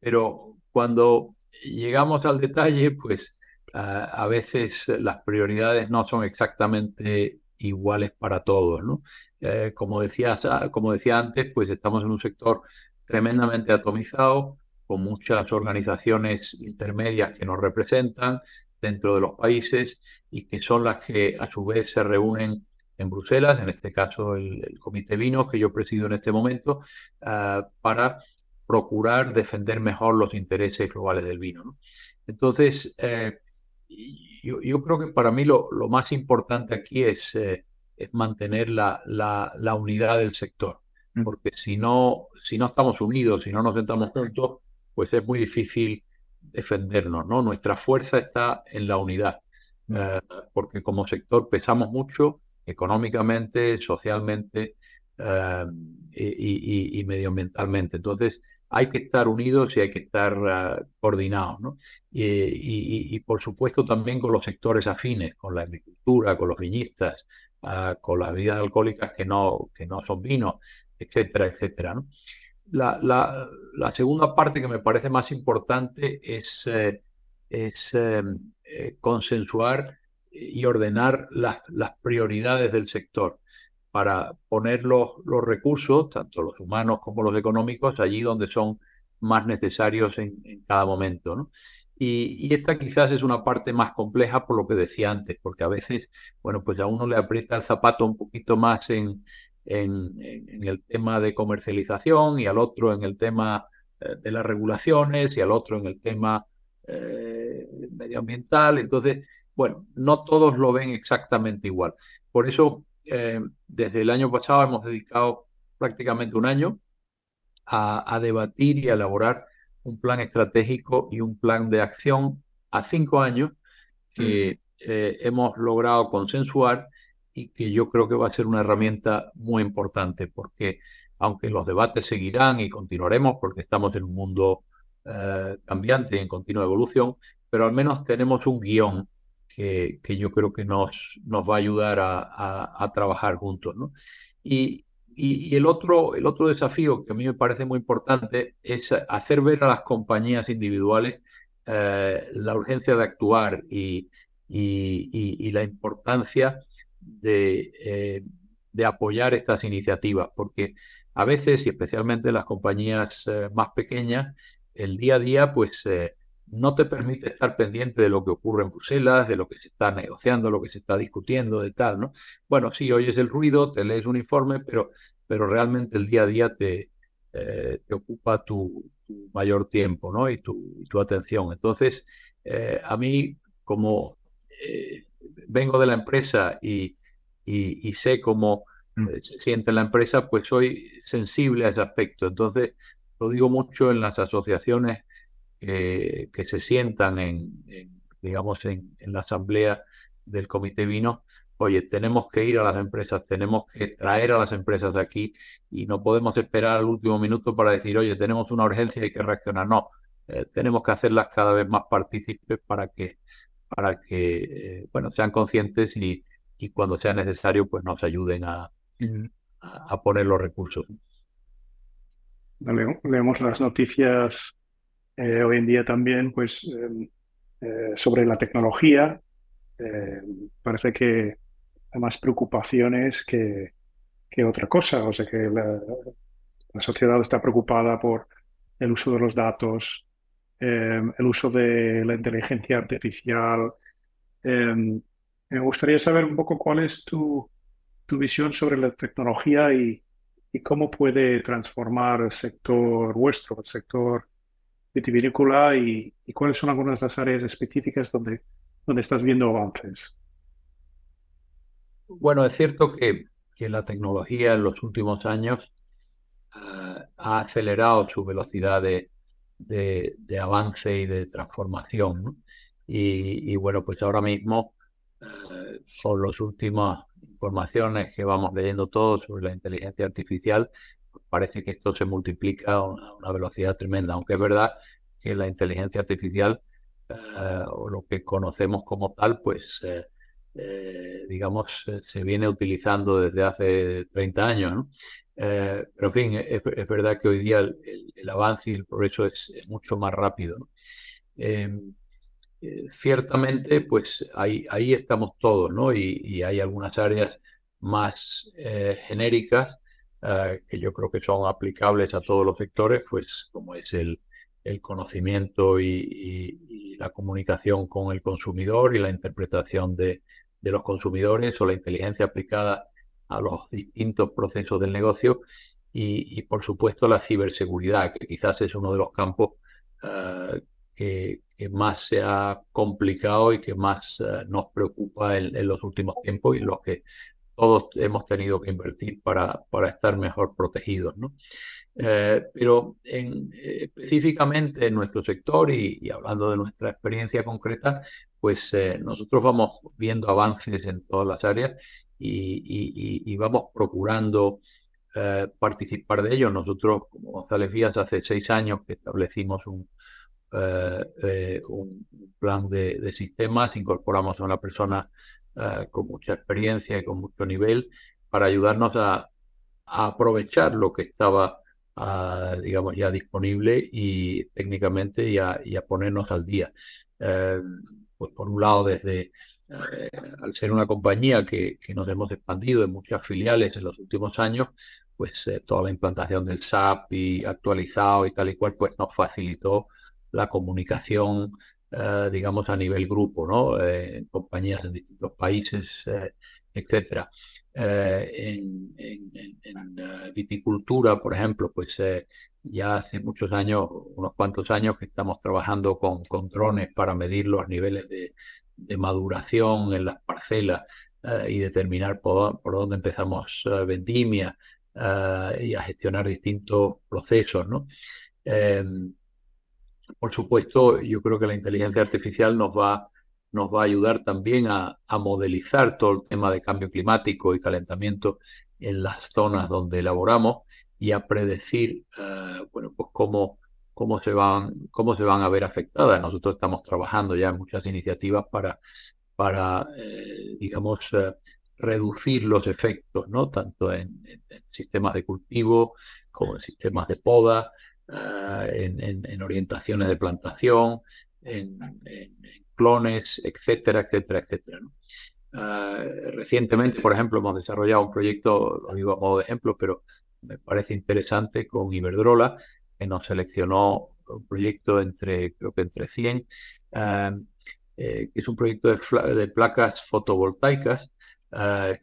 pero cuando llegamos al detalle, pues a veces las prioridades no son exactamente iguales para todos, ¿no? Eh, como, decía, como decía antes, pues estamos en un sector tremendamente atomizado, con muchas organizaciones intermedias que nos representan dentro de los países y que son las que a su vez se reúnen en Bruselas, en este caso el, Comité Vinos que yo presido en este momento, ah, para procurar defender mejor los intereses globales del vino. Entonces, eh, yo, creo que para mí lo, más importante aquí es, eh, es mantener la, la, unidad del sector, mm. porque si no, si no estamos unidos, si no nos sentamos juntos, pues es muy difícil defendernos, ¿no? Nuestra fuerza está en la unidad, mm. eh, porque como sector pesamos mucho económicamente, socialmente y, y, medioambientalmente. Entonces, hay que estar unidos y hay que estar ah, coordinados, ¿no? Y, por supuesto también con los sectores afines, con la agricultura, con los viñistas, ah, con las bebidas alcohólicas que no, que no son vinos, etcétera, etcétera. La, segunda parte que me parece más importante es, eh, em, eh, consensuar y ordenar las prioridades del sector para poner los, recursos, tanto los humanos como los económicos, allí donde son más necesarios en, cada momento. Y, esta quizás es una parte más compleja por lo que decía antes, porque a veces, bueno, pues a uno le aprieta el zapato un poquito más en, en, el tema de comercialización y al otro en el tema eh, de las regulaciones y al otro en el tema eh, medioambiental. Entonces, bueno, no todos lo ven exactamente igual. Por eso eh, desde el año pasado hemos dedicado prácticamente un año a, debatir y a elaborar un plan estratégico y un plan de acción a cinco años que eh, hemos logrado consensuar y que yo creo que va a ser una herramienta muy importante porque aunque los debates seguirán y continuaremos porque estamos en un mundo eh, cambiante y en continua evolución, pero al menos tenemos un guion que, yo creo que nos, nos va a ayudar a, trabajar juntos. ¿no? Y, y, el, otro, el otro desafío que a mí me parece muy importante es hacer ver a las compañías individuales eh, la urgencia de actuar y, y la importancia de, eh, de, apoyar estas iniciativas, porque a veces, y especialmente las compañías eh, más pequeñas, el día a día, pues no te permite estar pendiente de lo que ocurre en Bruselas, de lo que se está negociando, lo que se está discutiendo, de tal, ¿no? Bueno, sí, oyes el ruido, te lees un informe, pero, pero realmente el día a día te, eh, te ocupa tu, mayor tiempo ¿no? y, tu, tu atención. Entonces, a mí, como vengo de la empresa y, y, sé cómo mm. se siente la empresa, pues soy sensible a ese aspecto. Entonces, lo digo mucho en las asociaciones que se sientan en, digamos, en, en, la asamblea del Comité Vino, oye, tenemos que ir a las empresas, tenemos que traer a las empresas de aquí y no podemos esperar al último minuto para decir, oye, tenemos una urgencia y hay que reaccionar. No, eh, tenemos que hacerlas cada vez más partícipes para que, para que eh, bueno, sean conscientes y, y, cuando sea necesario, pues nos ayuden a, a, poner los recursos. leemos las noticias eh, hoy en día también, pues sobre la tecnología. parece que hay más preocupaciones que, que otra cosa. O sea que la, sociedad está preocupada por el uso de los datos, em, el uso de la inteligencia artificial. Em, me gustaría saber un poco cuál es tu, tu visión sobre la tecnología y, y, cómo puede transformar el sector vuestro, el sector vitivinícola y, y cuáles son algunas de las áreas específicas donde, donde estás viendo avances. Bueno, es cierto que, la tecnología en los últimos años ah, ha acelerado su velocidad de, avance y de transformación. Y, bueno, pues ahora mismo, uh, las últimas informaciones que vamos leyendo todos sobre la inteligencia artificial, parece que esto se multiplica a una, velocidad tremenda, aunque es verdad que la inteligencia artificial, ah, o lo que conocemos como tal, pues eh, eh, digamos, eh, se viene utilizando desde hace 30 años. Eh, pero en fin, es, verdad que hoy día el, avance y el progreso es, mucho más rápido. Em, ciertamente, pues ahí estamos todos, ¿no? Y, hay algunas áreas más genéricas que yo creo que son aplicables a todos los sectores, pues como es el, el conocimiento y, la comunicación con el consumidor y la interpretación de, de los consumidores o la inteligencia aplicada a los distintos procesos del negocio y, por supuesto la ciberseguridad, que quizás es uno de los campos eh, que, más se ha complicado y que más eh, nos preocupa en, los últimos tiempos y los que todos hemos tenido que invertir para, para estar mejor protegidos. ¿no? Eh, pero en, específicamente en nuestro sector y, hablando de nuestra experiencia concreta, pues eh, nosotros vamos viendo avances en todas las áreas y, vamos procurando eh, participar de ellos. Nosotros, como González Vías, hace seis años que establecimos un, eh, un plan de, sistemas, incorporamos a una persona con mucha experiencia y con mucho nivel para ayudarnos a, aprovechar lo que estaba, ah, digamos, ya disponible y técnicamente y a, ponernos al día. Pues por un lado desde, eh, al ser una compañía que, nos hemos expandido en muchas filiales en los últimos años, pues eh, toda la implantación del SAP y actualizado y tal y cual, pues nos facilitó la comunicación, eh, digamos, a nivel grupo, ¿no? en compañías en distintos países, etcétera. en, viticultura, por ejemplo, pues ya hace muchos años, unos cuantos años, que estamos trabajando con, drones para medir los niveles de, maduración en las parcelas eh, y determinar por, dónde empezamos eh, vendimia eh, y a gestionar distintos procesos. ¿no? Por supuesto, yo creo que la inteligencia artificial nos va, nos va a ayudar también a, a modelizar todo el tema de cambio climático y calentamiento en las zonas donde elaboramos y a predecir, eh, bueno, pues cómo, cómo, se van, cómo se van a ver afectadas. Nosotros estamos trabajando ya en muchas iniciativas para, para eh, digamos, eh, reducir los efectos, ¿no? Tanto en, sistemas de cultivo como en sistemas de poda, en, orientaciones de plantación, en, clones, etcétera, etcétera, etcétera. recientemente, por ejemplo, hemos desarrollado un proyecto, lo digo a modo de ejemplo, pero me parece interesante con Iberdrola, que nos seleccionó un proyecto entre, creo que entre 100, eh, eh, que es un proyecto de, placas fotovoltaicas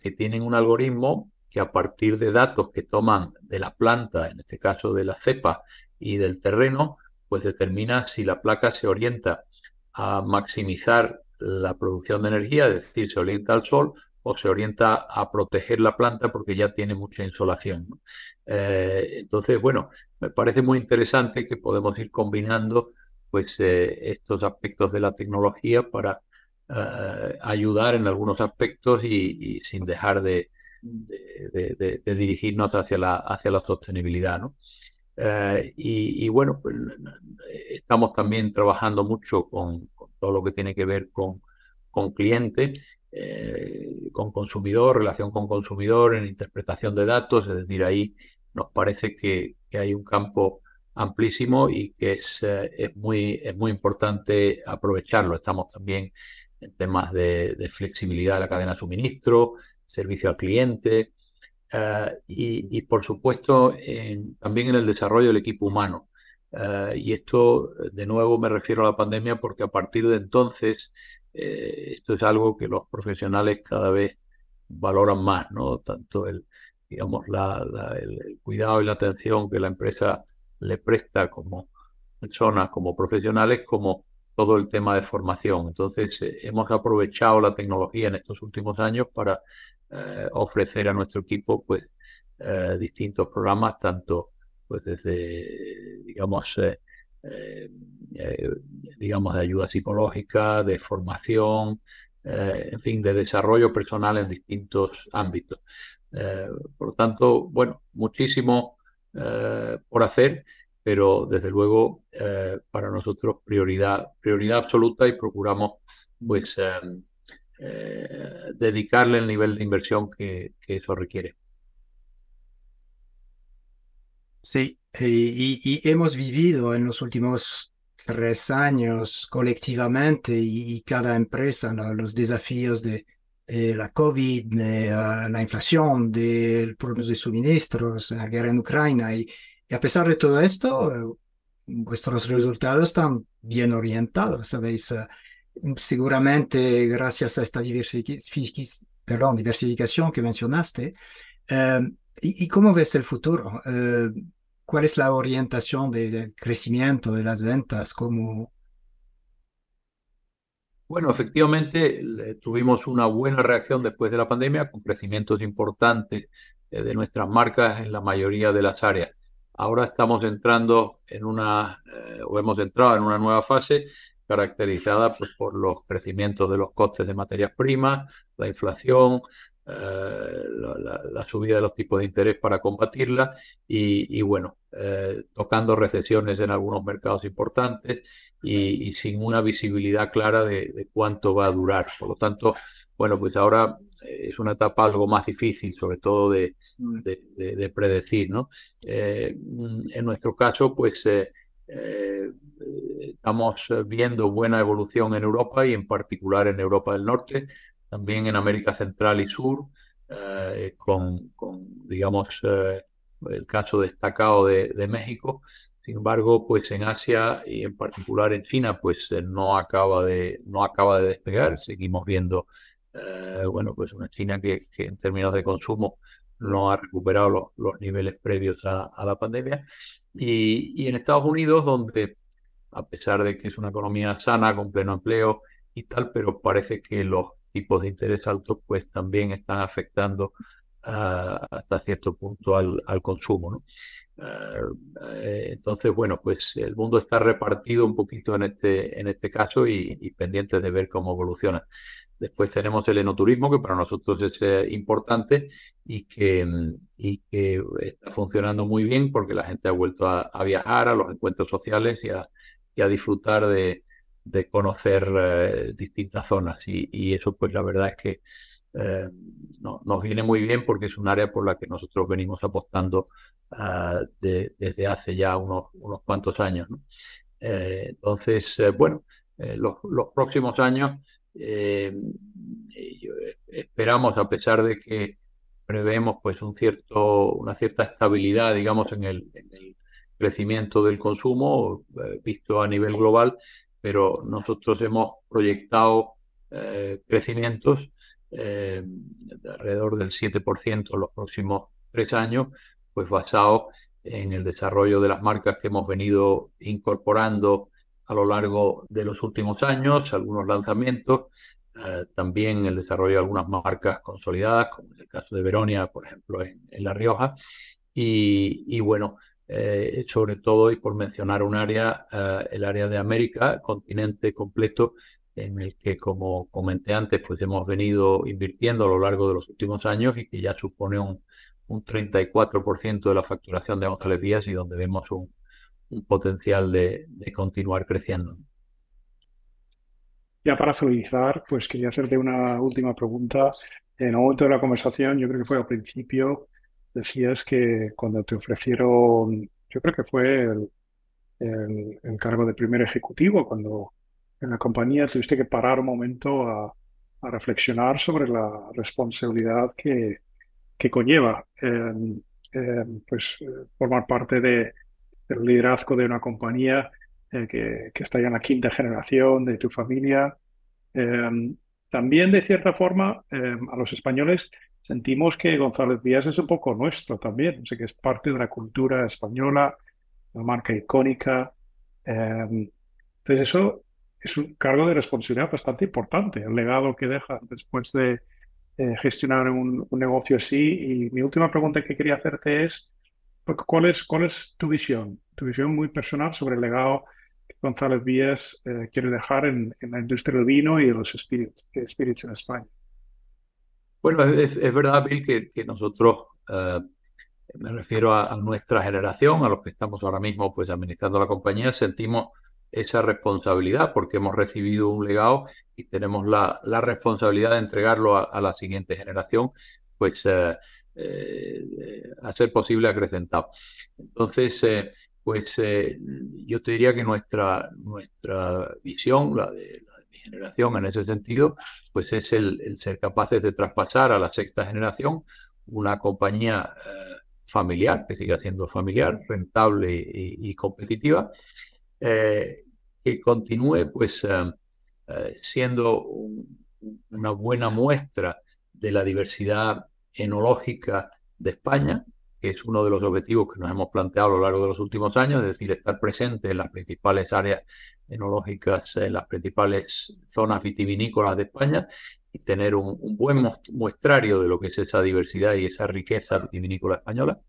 que tienen un algoritmo que a partir de datos que toman de la planta, en este caso de la cepa, y del terreno, pues determina si la placa se orienta a maximizar la producción de energía, es decir, se orienta al sol o se orienta a proteger la planta porque ya tiene mucha insolación. Eh, entonces, bueno, me parece muy interesante que podemos ir combinando pues, eh, estos aspectos de la tecnología para eh, ayudar en algunos aspectos y, sin dejar de, dirigirnos hacia la, hacia la sostenibilidad. Y, bueno, pues, estamos también trabajando mucho con, todo lo que tiene que ver con, con clientes eh, con consumidor, relación con consumidor, en interpretación de datos, es decir, ahí nos parece que, hay un campo amplísimo y que es, eh, es, muy, es muy importante aprovecharlo. Estamos también en temas de, flexibilidad de la cadena de suministro, servicio al cliente eh, y, por supuesto también en el desarrollo del equipo humano. y esto, de nuevo, me refiero a la pandemia porque a partir de entonces eh, esto es algo que los profesionales cada vez valoran más, ¿no? Tanto el, digamos, el, cuidado y la atención que la empresa le presta como personas, como profesionales, como todo el tema de formación. Entonces, eh, hemos aprovechado la tecnología en estos últimos años para eh, ofrecer a nuestro equipo, pues, distintos programas, tanto, pues, desde, digamos, eh, eh, digamos, de ayuda psicológica, de formación, eh, en fin, de desarrollo personal en distintos ámbitos. por lo tanto, bueno, muchísimo por hacer, pero desde luego para nosotros prioridad, prioridad absoluta y procuramos pues dedicarle el nivel de inversión que eso requiere. Sí, y, hemos vivido en los últimos tres años colectivamente y, cada empresa los desafíos de, la COVID, ah, la inflación, de problemas de suministros, la guerra en Ucrania. Y, a pesar de todo esto, eh, vuestros resultados están bien orientados, ¿sabéis? Ah, seguramente gracias a esta diversificación que mencionaste. Eh, ¿Y, cómo ves el futuro? Eh, ¿Cuál es la orientación del crecimiento de las ventas? ¿Cómo... Bueno, efectivamente tuvimos una buena reacción después de la pandemia con crecimientos importantes eh, de nuestras marcas en la mayoría de las áreas. Ahora estamos entrando en una, eh, o hemos entrado en una nueva fase caracterizada pues, por los crecimientos de los costes de materias primas, la inflación, eh, la, subida de los tipos de interés para combatirla y, bueno, eh, tocando recesiones en algunos mercados importantes y, sin una visibilidad clara de, cuánto va a durar. Por lo tanto, bueno, pues ahora eh, es una etapa algo más difícil, sobre todo de, mm. de, predecir, ¿no? en nuestro caso, pues estamos viendo buena evolución en Europa y en particular en Europa del Norte también en América Central y Sur, eh, con, digamos, eh, el caso destacado de, México. Sin embargo, pues en Asia y en particular en China, pues eh, no, acaba de, no acaba de despegar. Seguimos viendo, bueno, pues una China que, en términos de consumo no ha recuperado los, niveles previos a, la pandemia. Y, y en Estados Unidos, donde a pesar de que es una economía sana, con pleno empleo y tal, pero parece que los tipos de interés altos pues también están afectando ah, hasta cierto punto al, consumo. Ah, eh, entonces, bueno, pues el mundo está repartido un poquito en este, en este caso y, pendiente de ver cómo evoluciona. Después tenemos el enoturismo, que para nosotros es eh, importante y que, y que está funcionando muy bien porque la gente ha vuelto a, viajar a los encuentros sociales y a disfrutar de, de conocer eh, distintas zonas y, eso pues la verdad es que eh, nos viene muy bien porque es un área por la que nosotros venimos apostando ah, desde hace ya unos, unos cuantos años. Entonces, bueno, los, los, próximos años esperamos, a pesar de que prevemos pues un cierto, una cierta estabilidad, digamos, en el, en el crecimiento del consumo visto a nivel global, pero nosotros hemos proyectado eh, crecimientos eh, de alrededor del 7% en los próximos tres años, pues basado en el desarrollo de las marcas que hemos venido incorporando a lo largo de los últimos años, algunos lanzamientos, eh, también el desarrollo de algunas marcas consolidadas, como en el caso de Veronia, por ejemplo, en, La Rioja. Y, bueno, eh, sobre todo, y por mencionar un área, eh, el área de América, continente completo, en el que, como comenté antes, pues hemos venido invirtiendo a lo largo de los últimos años y que ya supone un, un 34% de la facturación de González Vías y donde vemos un, un potencial de, continuar creciendo. Ya para finalizar, pues quería hacerte una última pregunta. En el momento de la conversación, yo creo que fue al principio, decías que cuando te ofrecieron, yo creo que fue el, cargo de primer ejecutivo, cuando en la compañía tuviste que parar un momento a, reflexionar sobre la responsabilidad que, conlleva em, em, pues, formar parte de, del liderazgo de una compañía eh, que, que, está ya en la quinta generación de tu familia. Em, también, de cierta forma, a los españoles sentimos que González Díaz es un poco nuestro también, sé que es parte de la cultura española, una marca icónica. entonces, eso es un cargo de responsabilidad bastante importante, el legado que deja después de, eh, gestionar un, negocio así. Y mi última pregunta que quería hacerte es, ¿cuál es, cuál es tu visión? Tu visión muy personal sobre el legado que González Vías eh, quiere dejar en, la industria del vino y de los espíritus, en España. Bueno, es, verdad, Bill, que, nosotros, eh, me refiero a, a, nuestra generación, a los que estamos ahora mismo pues administrando la compañía, sentimos esa responsabilidad porque hemos recibido un legado y tenemos la, la responsabilidad de entregarlo a, la siguiente generación, pues eh, eh, a ser posible acrecentado. Entonces, eh, pues yo te diría que nuestra, nuestra visión, la de, mi generación en ese sentido, pues es el, ser capaces de traspasar a la sexta generación una compañía familiar, que siga siendo familiar, rentable y, competitiva, que continúe pues eh, siendo una buena muestra de la diversidad enológica de España, que es uno de los objetivos que nos hemos planteado a lo largo de los últimos años, es decir, estar presente en las principales áreas enológicas, en las principales zonas vitivinícolas de España y tener un, buen muestrario de lo que es esa diversidad y esa riqueza vitivinícola española.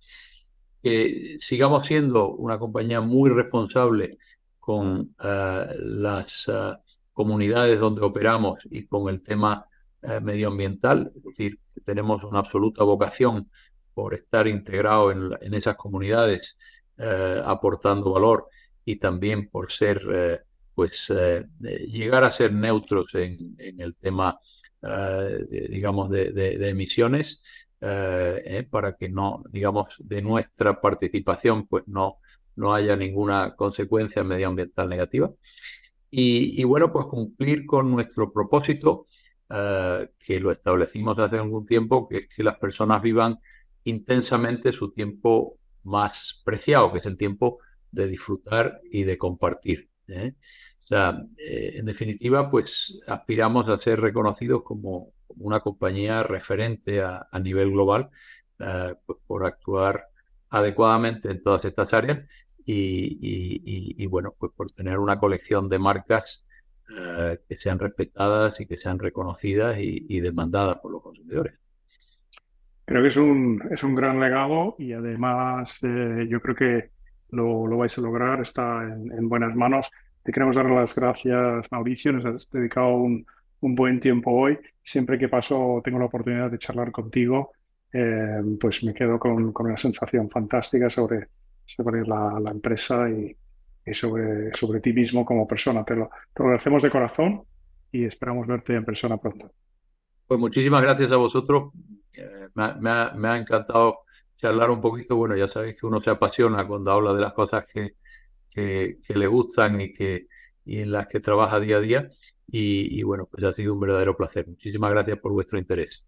Que sigamos siendo una compañía muy responsable con eh, las eh, comunidades donde operamos y con el tema eh, medioambiental, es decir, tenemos una absoluta vocación por estar integrado en, esas comunidades, eh, aportando valor y también por ser, eh, pues, llegar a ser neutros en, el tema, digamos, de, emisiones, para que no, digamos, de nuestra participación, pues no, no haya ninguna consecuencia medioambiental negativa. Y, bueno, pues cumplir con nuestro propósito, eh, que lo establecimos hace algún tiempo, que es que las personas vivan intensamente su tiempo más preciado, que es el tiempo de disfrutar y de compartir. ¿eh? O sea, eh, en definitiva, pues aspiramos a ser reconocidos como, una compañía referente a, nivel global pues, por actuar adecuadamente en todas estas áreas y, bueno, pues por tener una colección de marcas eh, que sean respetadas y que sean reconocidas y, demandadas por los consumidores. Creo que es un, es un gran legado y además eh, yo creo que lo, lo, vais a lograr, está en, buenas manos. Te queremos dar las gracias, Mauricio, nos has dedicado un, un buen tiempo hoy. Siempre que paso tengo la oportunidad de charlar contigo, eh, pues me quedo con, con una sensación fantástica sobre sobre la, la empresa y, sobre, sobre ti mismo como persona. Te lo, te lo agradecemos de corazón y esperamos verte en persona pronto. Pues muchísimas gracias a vosotros. Eh, me, ha, me, ha, encantado charlar un poquito. Bueno, ya sabéis que uno se apasiona cuando habla de las cosas que, que, que le gustan y, que, y en las que trabaja día a día. Y, y bueno, pues ha sido un verdadero placer. Muchísimas gracias por vuestro interés.